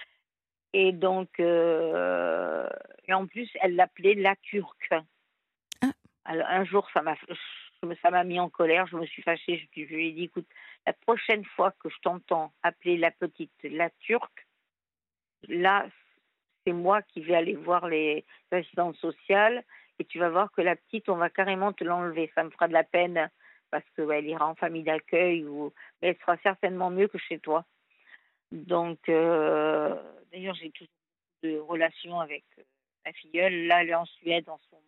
Et donc, euh, et en plus, elle l'appelait la Turque. Ah. Alors, un jour, ça m'a, ça m'a mis en colère. Je me suis fâchée. Je, lui ai dit, écoute, la prochaine fois que je t'entends appeler la petite la Turque, là, c'est moi qui vais aller voir les assistantes sociales et tu vas voir que la petite, on va carrément te l'enlever. Ça me fera de la peine parce qu'elle ira en famille d'accueil ou mais elle sera certainement mieux que chez toi. Donc, euh, d'ailleurs, j'ai toujours de relations avec euh, ma filleule. Là, elle est en Suède en ce moment.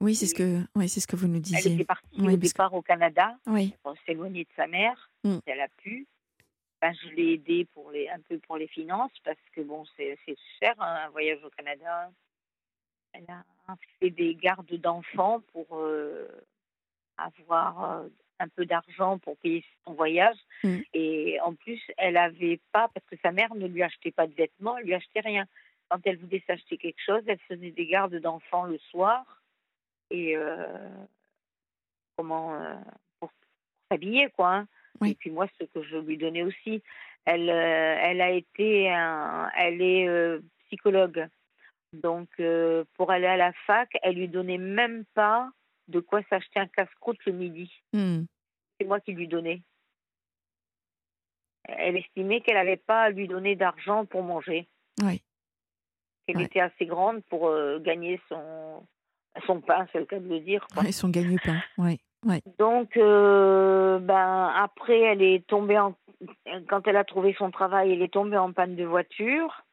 Oui, c'est ce que, oui, c'est ce que vous nous disiez. Elle était partie au départ au Canada oui. pour s'éloigner de sa mère. Mm. Elle a pu. Ben, je l'ai aidée pour les, un peu pour les finances parce que bon, c'est cher hein, un voyage au Canada. Elle a fait des gardes d'enfants pour euh, avoir euh, un peu d'argent pour payer son voyage. Mm. Et en plus, elle avait pas, parce que sa mère ne lui achetait pas de vêtements, elle lui achetait rien. Quand elle voulait s'acheter quelque chose, elle faisait des gardes d'enfants le soir. Et euh, comment euh, pour, s'habiller quoi. Hein. Et puis moi, ce que je lui donnais aussi, elle, elle a été, un, elle est psychologue. Donc pour aller à la fac, elle lui donnait même pas de quoi s'acheter un casse-croûte le midi. Hmm. C'est moi qui lui donnais. Elle estimait qu'elle n'avait pas à lui donner d'argent pour manger. Oui. Qu'elle était assez grande pour euh, gagner son, son pain, c'est le cas de le dire. Oui, son gagne-pain, oui. Donc, euh, ben, après, elle est tombée en. Quand elle a trouvé son travail, elle est tombée en panne de voiture.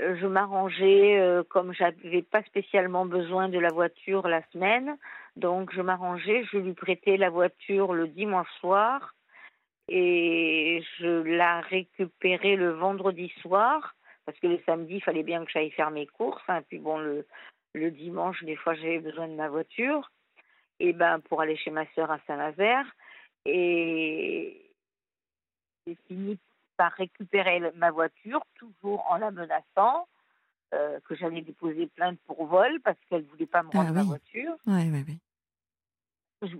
Euh, je m'arrangeais, euh, comme j'avais pas spécialement besoin de la voiture la semaine, donc je m'arrangeais, je lui prêtais la voiture le dimanche soir et je la récupérais le vendredi soir parce que le samedi, il fallait bien que j'aille faire mes courses. Hein, puis bon, le, dimanche, des fois, j'avais besoin de ma voiture et ben pour aller chez ma sœur à Saint-Nazaire. Et j'ai fini par récupérer ma voiture, toujours en la menaçant, euh, que j'allais déposer plainte pour vol parce qu'elle ne voulait pas me rendre ah ma voiture. Oui, oui, oui.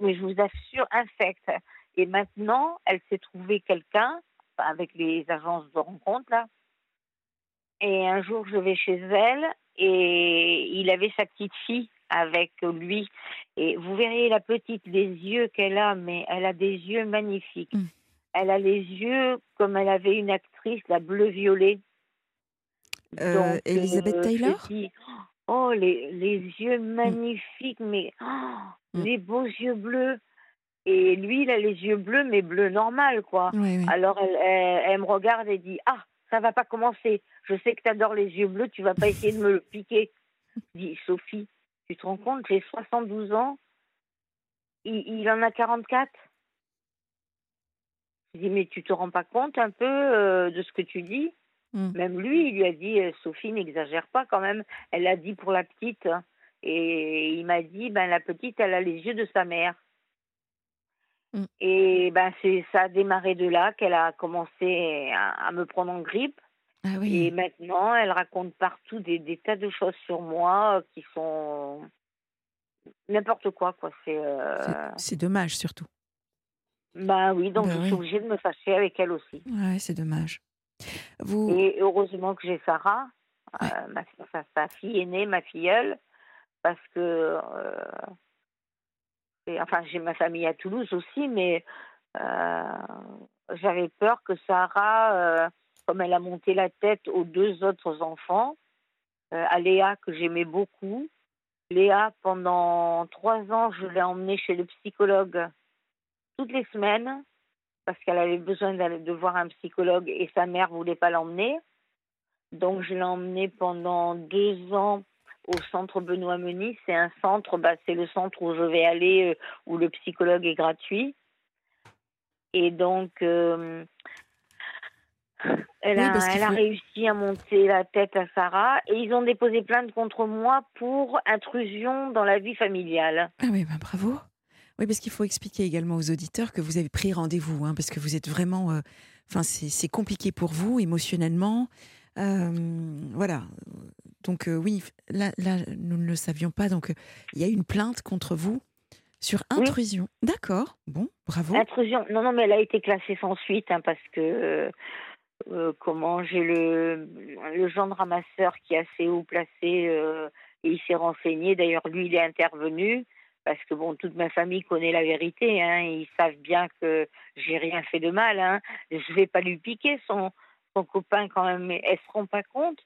Mais je vous assure, infecte. Et maintenant, elle s'est trouvée quelqu'un avec les agences de rencontre, là. Et un jour, je vais chez elle et il avait sa petite fille avec lui. Et vous verriez la petite, les yeux qu'elle a, mais elle a des yeux magnifiques. Mm. Elle a les yeux comme elle avait une actrice, la bleu-violet. Euh, Elisabeth euh, Taylor? Oh, les, les yeux mm. magnifiques, mais oh, mm. les beaux yeux bleus. Et lui, il a les yeux bleus, mais bleu normal, quoi. Alors, elle, elle, me regarde et dit Ah, ça va pas commencer. Je sais que tu adores les yeux bleus, tu vas pas essayer de me le piquer. Je dis Sophie, tu te rends compte, j'ai 72 ans, il, il en a 44. Je dis, mais tu te rends pas compte un peu euh, de ce que tu dis Mm. Même lui, il lui a dit, euh, Sophie, n'exagère pas quand même. Elle l'a dit pour la petite. hein. Et il m'a dit, ben la petite, elle a les yeux de sa mère. Mm. Et ben c'est ça a démarré de là qu'elle a commencé à, à me prendre en grippe. Ah Et oui. maintenant, elle raconte partout des, des tas de choses sur moi euh, qui sont n'importe quoi, quoi. Euh, C'est dommage surtout. Ben oui, donc Bah je oui. suis obligée de me fâcher avec elle aussi. Ouais, c'est dommage. Vous. Et heureusement que j'ai Sarah, Ouais. euh, ma, sa, sa fille aînée, ma filleule, parce que euh, et, enfin j'ai ma famille à Toulouse aussi, mais euh, j'avais peur que Sarah, comme elle a monté la tête aux deux autres enfants, à Léa que j'aimais beaucoup. Léa, pendant trois ans, je l'ai emmenée chez le psychologue toutes les semaines parce qu'elle avait besoin d'aller de voir un psychologue et sa mère voulait pas l'emmener. Donc je l'ai emmenée pendant deux ans au centre Benoît Menis. C'est un centre, bah, c'est le centre où je vais aller euh, où le psychologue est gratuit. Et donc euh, elle, a, parce qu'il elle a faut- réussi à monter la tête à Sarah et ils ont déposé plainte contre moi pour intrusion dans la vie familiale. Ah oui, ben bravo. Oui, parce qu'il faut expliquer également aux auditeurs que vous avez pris rendez-vous, hein, parce que vous êtes vraiment. euh, Enfin, c'est c'est compliqué pour vous émotionnellement. Euh, voilà. Donc euh, oui, là, là, nous ne le savions pas. Donc il y a une plainte contre vous sur Oui. intrusion. D'accord. Bon, bravo. Intrusion. Non, non, mais elle a été classée sans suite hein, parce que comment j'ai le le gendre ramasseur qui est assez haut placé et il s'est renseigné. D'ailleurs, lui, il est intervenu parce que bon, toute ma famille connaît la vérité. Hein, ils savent bien que j'ai rien fait de mal. Hein. Je vais pas lui piquer son son copain quand même. Mais elles se rend pas compte.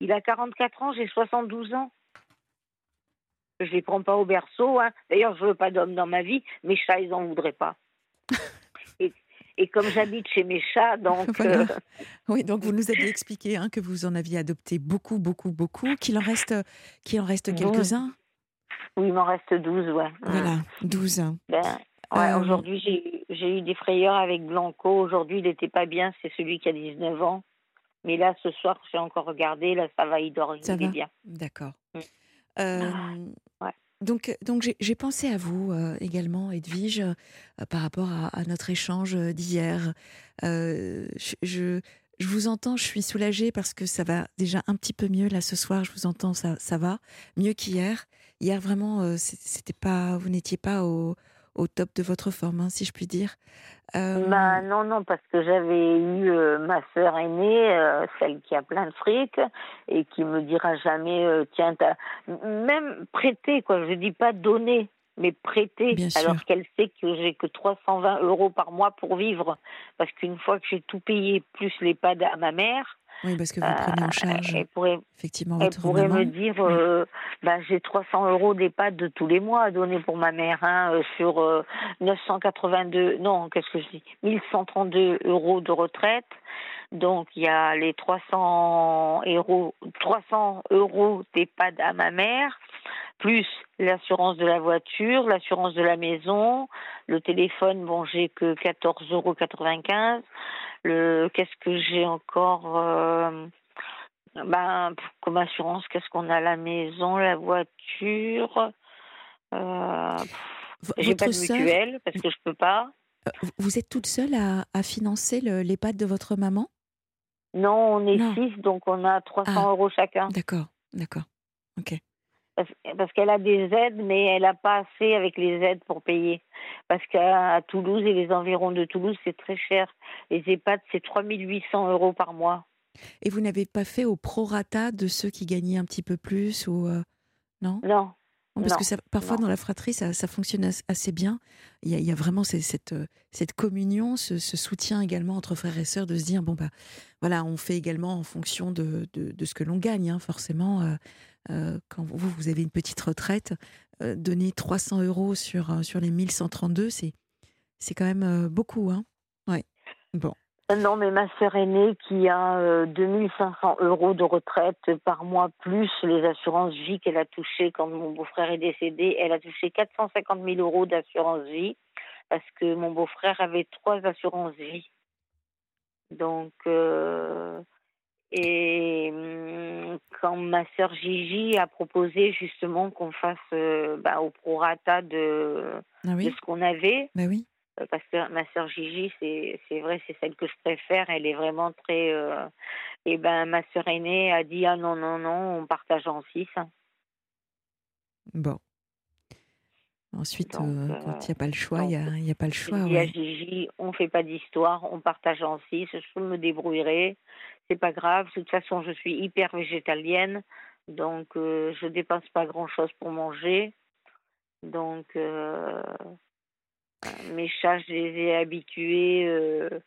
Il a 44 ans, j'ai 72 ans. Je les prends pas au berceau. Hein. D'ailleurs, je veux pas d'homme dans ma vie. Mes chats, ils en voudraient pas. et, et comme j'habite chez mes chats, donc Voilà. euh, Oui, donc vous nous aviez expliqué hein, que vous en aviez adopté beaucoup, beaucoup, beaucoup, qu'il en reste, qu'il en reste quelques-uns. Oui, il m'en reste 12, ouais. Voilà, 12. Ben, ouais, Euh, Aujourd'hui, j'ai eu des frayeurs avec Blanco. Aujourd'hui, il n'était pas bien. C'est celui qui a 19 ans. Mais là, ce soir, j'ai encore regardé. Là, ça va, il dort. Ça il est bien. D'accord. Mm. Euh, Ouais. Donc, donc j'ai- pensé à vous euh, également, Edwige, euh, par rapport à, à notre échange d'hier. Euh, je, je, je vous entends, je suis soulagée parce que ça va déjà un petit peu mieux. Là, ce soir, je vous entends, ça, ça va mieux qu'hier. Hier, vraiment, euh, c'était pas, vous n'étiez pas au, au top de votre forme, hein, si je puis dire. Euh, Ben, non, non, parce que j'avais eu euh, ma sœur aînée, euh, celle qui a plein de fric, et qui me dira jamais, tiens, même prêter, quoi. Je dis pas donner, mais prêter, Bien sûr. alors qu'elle sait que j'ai que 320 euros par mois pour vivre. Parce qu'une fois que j'ai tout payé, plus l'EHPAD à ma mère, oui, parce que vous prenez en charge elle pourrait, effectivement elle votre pourrait maman. me dire, euh, ben, j'ai 300 euros d'EHPAD de tous les mois à donner pour ma mère, hein, euh, sur euh, 982, non, qu'est-ce que je dis, 1132 euros de retraite. Donc il y a les 300 euros, 300 euros d'EHPAD à ma mère, plus l'assurance de la voiture, l'assurance de la maison, le téléphone, bon, j'ai que 14,95 euros. Le, qu'est-ce que j'ai encore euh, ben, comme assurance, qu'est-ce qu'on a la maison, la voiture. Euh, j'ai pas de mutuelle parce que je peux pas. Euh, Vous êtes toute seule à, à financer le- l'EHPAD de votre maman? Non, on est Non. six, donc on a 300 Ah. euros chacun. D'accord, d'accord. Ok. Parce, parce qu'elle a des aides, mais elle n'a pas assez avec les aides pour payer. Parce qu'à Toulouse et les environs de Toulouse, c'est très cher. Les EHPAD, c'est 3800 euros par mois. Et vous n'avez pas fait au prorata de ceux qui gagnaient un petit peu plus ou euh, non? Non. Non, Parce non, que ça, parfois non. dans la fratrie, ça, ça fonctionne as- assez bien. Il y a, il y a vraiment cette, euh, cette communion, ce, ce soutien également entre frères et sœurs de se dire bon bah voilà, on fait également en fonction de, de, de ce que l'on gagne. hein, forcément, euh, euh, quand vous vous avez une petite retraite, euh, donner 300 euros sur euh, sur les 1132, c'est c'est quand même beaucoup, hein. Ouais. Bon. Non, mais ma sœur aînée qui a euh, 2500 euros de retraite par mois, plus les assurances vie qu'elle a touchées quand mon beau-frère est décédé, elle a touché 450 000 euros d'assurance vie parce que mon beau-frère avait trois assurances vie. Donc, et hum, quand ma sœur Gigi a proposé justement qu'on fasse euh, bah, au prorata de, Ah de ce qu'on avait, Bah oui. euh, parce que ma sœur Gigi, c'est vrai, c'est celle que je préfère. Elle est vraiment très. euh, et ben, ma sœur aînée a dit ah non non non, on partage en six. hein. Bon. Ensuite, Donc, euh, quand il n'y a pas le choix, il n'y a, il y a pas le choix. dit à ouais. Gigi, on fait pas d'histoire, on partage en six. Je me débrouillerai, c'est pas grave. De toute façon, je suis hyper végétalienne, donc euh, je dépense pas grand chose pour manger. Donc euh, mes chats, je les ai habitués. euh,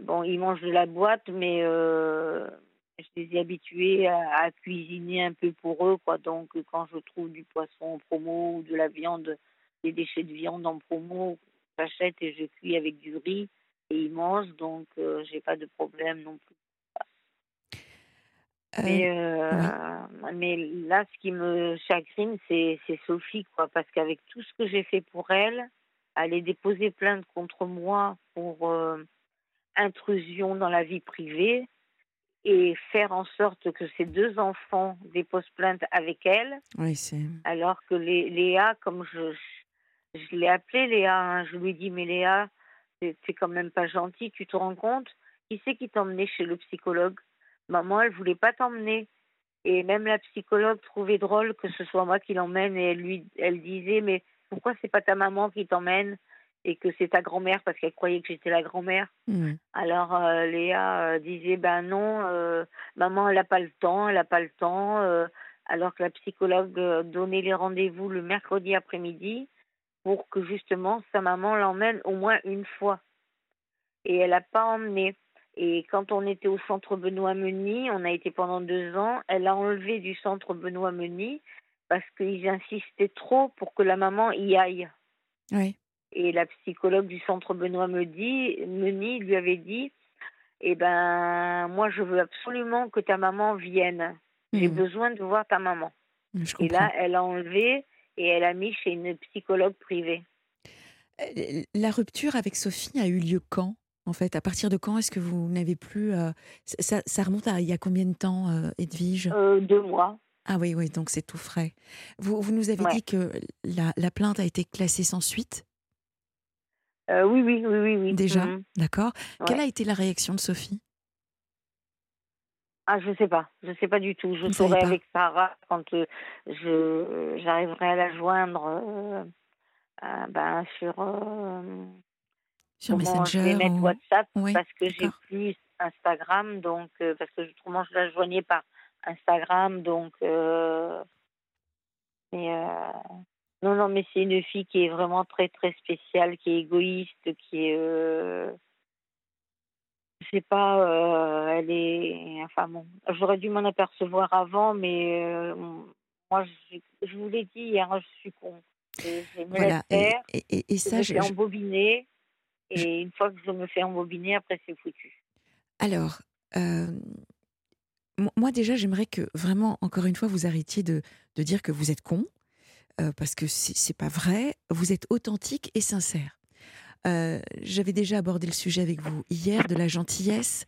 bon, ils mangent de la boîte, mais je les ai habitués à, cuisiner un peu pour eux, quoi. Donc, quand je trouve du poisson en promo ou de la viande, des déchets de viande en promo, j'achète et je cuis avec du riz et ils mangent, donc j'ai pas de problème non plus. Euh, Mais, euh, mais là, ce qui me chagrine, c'est Sophie, quoi, parce qu'avec tout ce que j'ai fait pour elle, aller déposer plainte contre moi pour euh, intrusion dans la vie privée et faire en sorte que ses deux enfants déposent plainte avec elle, oui, c'est. alors que Lé- Léa, comme je, je, je l'ai appelée Léa, hein, je lui ai dit, mais Léa, c'est quand même pas gentil, tu te rends compte? Qui c'est qui t'a emmené chez le psychologue? Maman, elle voulait pas t'emmener. Et même la psychologue trouvait drôle que ce soit moi qui l'emmène et elle lui, elle disait, mais pourquoi c'est pas ta maman qui t'emmène et que c'est ta grand-mère parce qu'elle croyait que j'étais la grand-mère? Hmm. alors euh, Léa euh, disait ben non, euh, maman elle n'a pas le temps, elle n'a pas le temps. alors que la psychologue donnait les rendez-vous le mercredi après-midi pour que justement sa maman l'emmène au moins une fois. Et elle n'a pas emmené. Et quand on était au centre Benoît Meunier, on a été pendant deux ans, elle a enlevé du centre Benoît Meunier parce qu'ils insistaient trop pour que la maman y aille. Oui. Et la psychologue du centre Benoît Meuni, Meuni lui avait dit Eh ben, moi, je veux absolument que ta maman vienne. J'ai Hmm. besoin de voir ta maman. Je Et là, elle a enlevé et elle a mis chez une psychologue privée. Euh, La rupture avec Sophie a eu lieu quand? En fait, à partir de quand est-ce que vous n'avez plus euh, ça, remonte à il y a combien de temps, euh, Edwige? Euh, deux mois. Ah oui, oui, donc c'est tout frais. Vous, vous nous avez Ouais. dit que la, la plainte a été classée sans suite, oui, oui, oui, oui, oui. déjà, Mhm. d'accord Ouais. Quelle a été la réaction de Sophie? Ah, je sais pas. Je sais pas du tout. Je saurai avec Sarah quand je j'arriverai à la joindre ben, sur. Sur comment je vais Messenger mettre ou- WhatsApp Oui, parce que j'ai plus Instagram, donc euh, parce que autrement je la joignais par Instagram, donc euh, mais euh, non non mais c'est une fille qui est vraiment très très spéciale, qui est égoïste, qui est je sais pas, elle est enfin bon, j'aurais dû m'en apercevoir avant, mais moi je, je vous l'ai dit hier, je suis con. Et Voilà. Et, ça, je- embobiner. Et une fois que je me fais embobiner, après c'est foutu. alors, euh, mo- moi déjà, j'aimerais que vraiment, encore une fois, vous arrêtiez de, de dire que vous êtes con, euh, parce que c'est c'est pas vrai. Vous êtes authentique et sincère. Euh, J'avais déjà abordé le sujet avec vous hier de la gentillesse.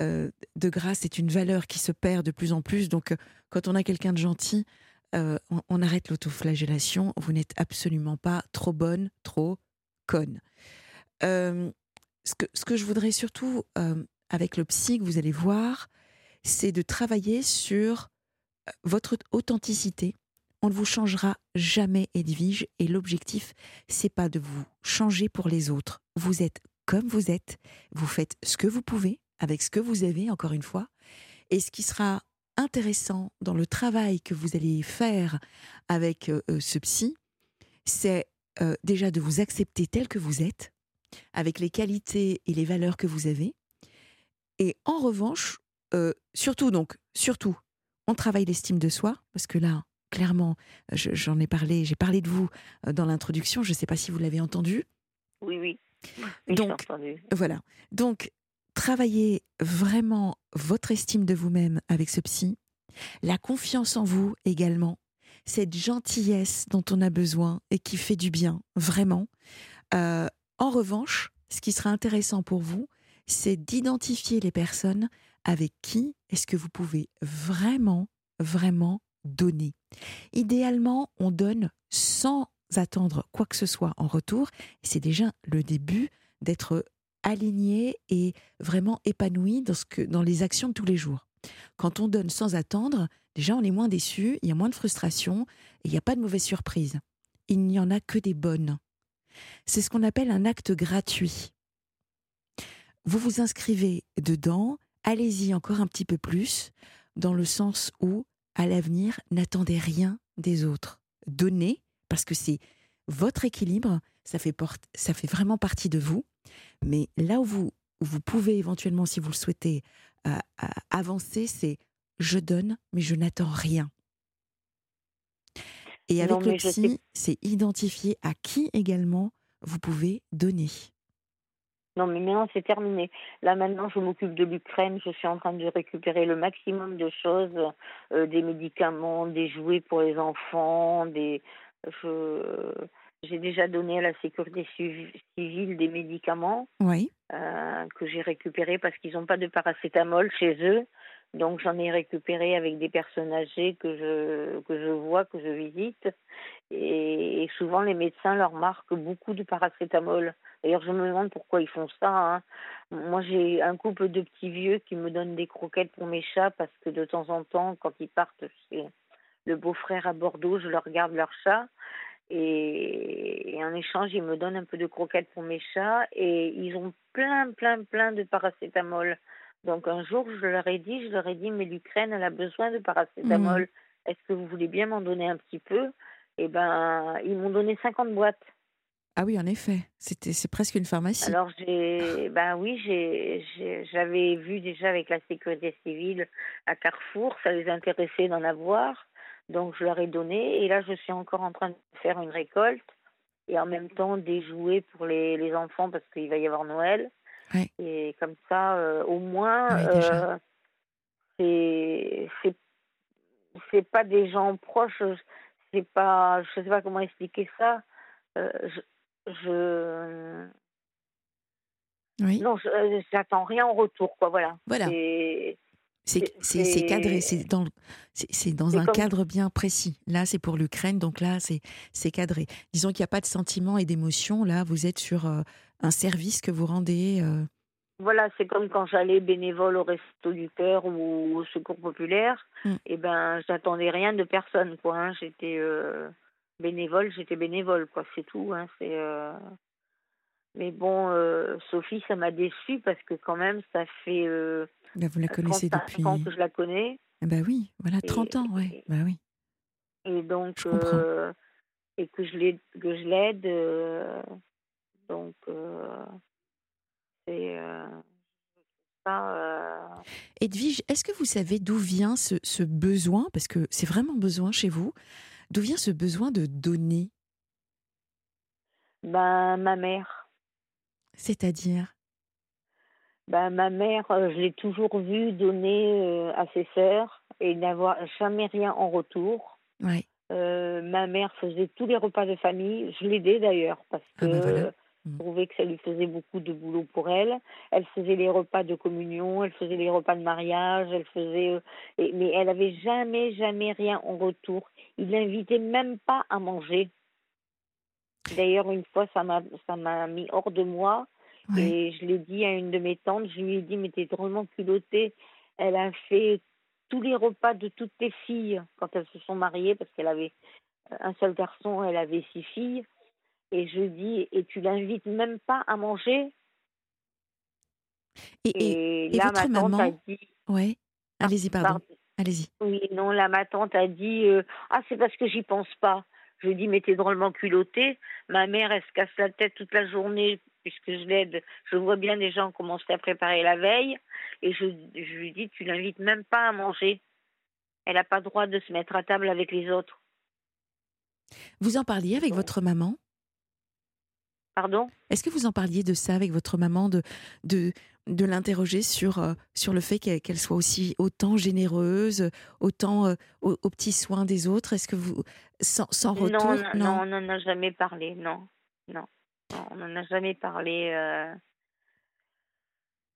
de grâce est une valeur qui se perd de plus en plus. Donc, quand on a quelqu'un de gentil, on, on arrête l'autoflagellation. Vous n'êtes absolument pas trop bonne, trop conne. Ce, que, je voudrais surtout, avec le psy que vous allez voir, c'est de travailler sur votre authenticité. On ne vous changera jamais, Edwige, et l'objectif, c'est pas de vous changer pour les autres. Vous êtes comme vous êtes, vous faites ce que vous pouvez avec ce que vous avez, encore une fois, et ce qui sera intéressant dans le travail que vous allez faire avec ce psy, c'est déjà de vous accepter tel que vous êtes, avec les qualités et les valeurs que vous avez. Et en revanche, euh, surtout donc, surtout, on travaille l'estime de soi, parce que là, clairement, je- j'en ai parlé, j'ai parlé de vous euh, dans l'introduction, je ne sais pas si vous l'avez entendu. Oui, oui. Oui, Donc, entendu. Voilà. Donc, travaillez vraiment votre estime de vous-même avec ce psy, la confiance en vous également, cette gentillesse dont on a besoin et qui fait du bien, vraiment. Euh, en revanche, ce qui sera intéressant pour vous, c'est d'identifier les personnes avec qui est-ce que vous pouvez vraiment, vraiment donner. Idéalement, on donne sans attendre quoi que ce soit en retour. C'est déjà le début d'être aligné et vraiment épanoui dans, les actions de tous les jours. Quand on donne sans attendre, déjà on est moins déçu, il y a moins de frustration et il n'y a pas de mauvaise surprise. Il n'y en a que des bonnes. C'est ce qu'on appelle un acte gratuit. Vous vous inscrivez dedans, allez-y encore un petit peu plus, dans le sens où, à l'avenir, n'attendez rien des autres. Donnez, parce que c'est votre équilibre, ça fait, vraiment partie de vous. Mais là où vous, vous pouvez éventuellement, si vous le souhaitez, euh, euh, avancer, c'est je donne, mais je n'attends rien. Et avec le psy, c'est identifier à qui également vous pouvez donner. Non, mais maintenant c'est terminé. Là maintenant, je m'occupe de l'Ukraine. Je suis en train de récupérer le maximum de choses, euh, des médicaments, des jouets pour les enfants, des. Je j'ai déjà donné à la sécurité civile des médicaments oui. euh, que j'ai récupérés parce qu'ils n'ont pas de paracétamol chez eux. Donc j'en ai récupéré avec des personnes âgées que je que je vois, que je visite, et, souvent les médecins leur marquent beaucoup de paracétamol. D'ailleurs je me demande pourquoi ils font ça. Hein. Moi j'ai un couple de petits vieux qui me donnent des croquettes pour mes chats parce que de temps en temps quand ils partent chez le beau-frère à Bordeaux, je leur garde leur chat et, en échange, ils me donnent un peu de croquettes pour mes chats et ils ont plein, plein, plein de paracétamol. Donc un jour, je leur ai dit, je leur ai dit, mais l'Ukraine, elle a besoin de paracétamol. Mmh. Est-ce que vous voulez bien m'en donner un petit peu? Eh ben, ils m'ont donné 50 boîtes. Ah oui, en effet, c'était c'est presque une pharmacie. Alors j'ai, ben oui, j'ai, j'avais vu déjà avec la sécurité civile à Carrefour, ça les intéressait d'en avoir. Donc je leur ai donné et là je suis encore en train de faire une récolte et en même temps des jouets pour les, les enfants parce qu'il va y avoir Noël. Et comme ça, euh, au moins, euh, c'est c'est pas des gens proches, c'est pas, je sais pas comment expliquer ça. Euh, je, je oui. non, j'attends rien en retour, quoi. Voilà. Voilà. C'est cadré, c'est dans, dans un cadre bien précis. Là, c'est pour l'Ukraine, donc là, c'est cadré. Disons qu'il n'y a pas de sentiments et d'émotions. Là, vous êtes sur euh, un service que vous rendez. Euh. Voilà, c'est comme quand j'allais bénévole au Resto du Cœur ou au Secours Populaire. Mm. Et eh ben, j'attendais rien de personne, quoi. Hein. J'étais euh, bénévole, j'étais bénévole, quoi. C'est tout. Hein. C'est. Mais bon, Sophie, ça m'a déçue parce que quand même, ça fait bah, vous la connaissez depuis. ans que je la connais. Ah bah oui, voilà, 30 ans, ouais. bah oui. Et donc, euh, et que je l'aide, que je l'aide, euh, donc euh, c'est ça. Edwige, est-ce que vous savez d'où vient ce, ce besoin, parce que c'est vraiment besoin chez vous, d'où vient ce besoin de donner? Ben ma mère. C'est-à-dire? Ben, ma mère, euh, je l'ai toujours vue donner euh, à ses sœurs et n'avoir jamais rien en retour. Euh, ma mère faisait tous les repas de famille. Je l'aidais d'ailleurs parce ah, ben que je mm. trouvais que ça lui faisait beaucoup de boulot pour elle. Elle faisait les repas de communion, elle faisait les repas de mariage, elle faisait. mais elle avait jamais, jamais rien en retour. Il l'invitait même pas à manger. D'ailleurs, une fois, ça m'a, ça m'a mis hors de moi et je l'ai dit à une de mes tantes, je lui ai dit, mais t'es drôlement culottée. Elle a fait tous les repas de toutes tes filles quand elles se sont mariées, parce qu'elle avait un seul garçon, elle avait six filles. Et je dis, et tu l'invites même pas à manger? Et, et, là, ma tante a dit. Ouais. Ah, allez-y, pardon. Allez-y. Oui, non, là, ma tante a dit, euh, ah, c'est parce que j'y pense pas. Je lui ai dit, mais t'es drôlement culottée. Ma mère, elle se casse la tête toute la journée puisque je l'aide, je vois bien les gens commencer à préparer la veille, et je, je lui dis, tu l'invites même pas à manger. Elle n'a pas le droit de se mettre à table avec les autres. Vous en parliez avec votre maman? Pardon? Est-ce que vous en parliez de ça avec votre maman, de, de, de l'interroger sur, euh, sur le fait qu'elle soit aussi autant généreuse, autant euh, aux, petits soins des autres? Est-ce que vous, sans, sans retour? Non, non, on n'en a jamais parlé, non, non. On n'en a jamais parlé. euh.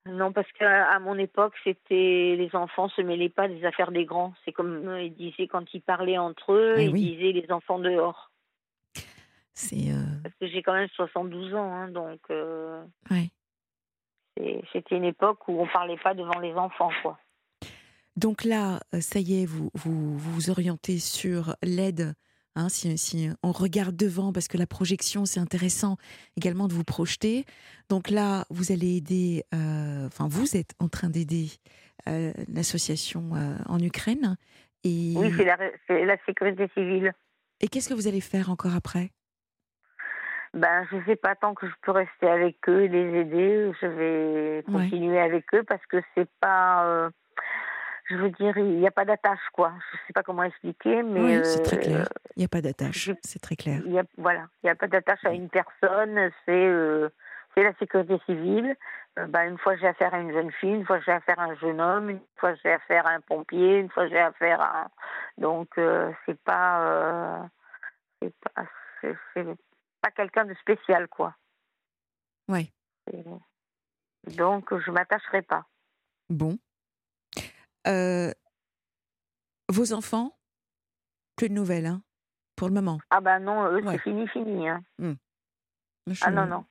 Non, parce qu'à mon époque, c'était les enfants se mêlaient pas des affaires des grands. C'est comme euh, ils disaient quand ils parlaient entre eux, Eh ils oui. disaient les enfants dehors. C'est euh, Parce que j'ai quand même 72 ans, hein, donc ouais. c'était une époque où on parlait pas devant les enfants, quoi. Donc là, ça y est, vous, vous vous orientez sur l'aide. Hein, si, si on regarde devant, parce que la projection, c'est intéressant également de vous projeter. Donc là, vous allez aider, euh, enfin, vous êtes en train d'aider euh, l'association euh, en Ukraine. Et, Oui, c'est la, sécurité civile. et qu'est-ce que vous allez faire encore après? Ben, je sais pas tant que je peux rester avec eux et les aider. Je vais continuer avec eux parce que c'est pas. Je veux dire, il n'y a pas d'attache, quoi. Je sais pas comment expliquer, mais. Oui, c'est très euh, clair. Il n'y a pas d'attache, c'est très clair. Y a, voilà, il n'y a pas d'attache à une personne, c'est euh, c'est la sécurité civile. Euh, ben, une fois j'ai affaire à une jeune fille, une fois j'ai affaire à un jeune homme, une fois j'ai affaire à un pompier, une fois j'ai affaire à un... Donc euh, c'est pas euh, c'est pas c'est pas quelqu'un de spécial quoi. Et Donc je m'attacherai pas. Bon. Euh, vos enfants, plus de nouvelles, hein, pour le moment. Ah ben non, eux Ouais. c'est fini fini hein. Je- Ah non, non.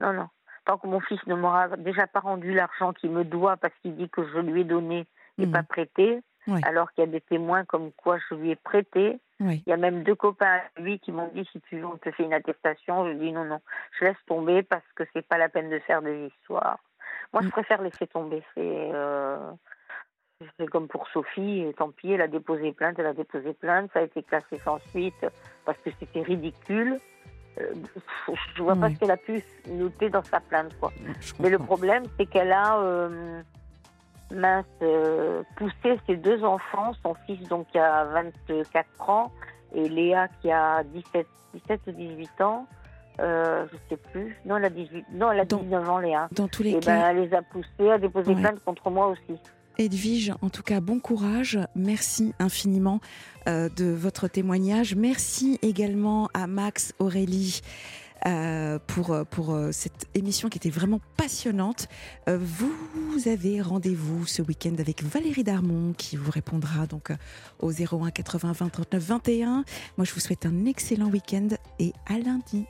Non, non. Tant que mon fils ne m'aura déjà pas rendu l'argent qu'il me doit parce qu'il dit que je lui ai donné et pas prêté, Ouais. alors qu'il y a des témoins comme quoi je lui ai prêté. Il y a même deux copains à lui qui m'ont dit si tu veux, on te fait une attestation. Je dis non, non, je laisse tomber parce que c'est pas la peine de faire des histoires. Moi, je Mm. préfère laisser tomber. C'est euh, c'est comme pour Sophie, tant pis, elle a déposé plainte, elle a déposé plainte, ça a été classé sans suite parce que c'était ridicule. Euh, je vois pas ce qu'elle a pu noter dans sa plainte, quoi. Mais le problème, c'est qu'elle a euh, mince, euh, poussé ses deux enfants, son fils donc qui a 24 ans et Léa qui a 17, 17 ou 18 ans, euh, je sais plus. Non, elle a 18, non, elle a Donc, 19 ans Léa. Dans tous les Et cas, ben, elle les a poussés à déposer Ouais. plainte contre moi aussi. Edwige, en tout cas, bon courage. Merci infiniment euh, de votre témoignage. Merci également à Max, Aurélie. euh, pour, pour euh, cette émission qui était vraiment passionnante. Vous avez rendez-vous ce week-end avec Valérie Darmon qui vous répondra donc au 01 80 20 39 21. Moi, je vous souhaite un excellent week-end et à lundi.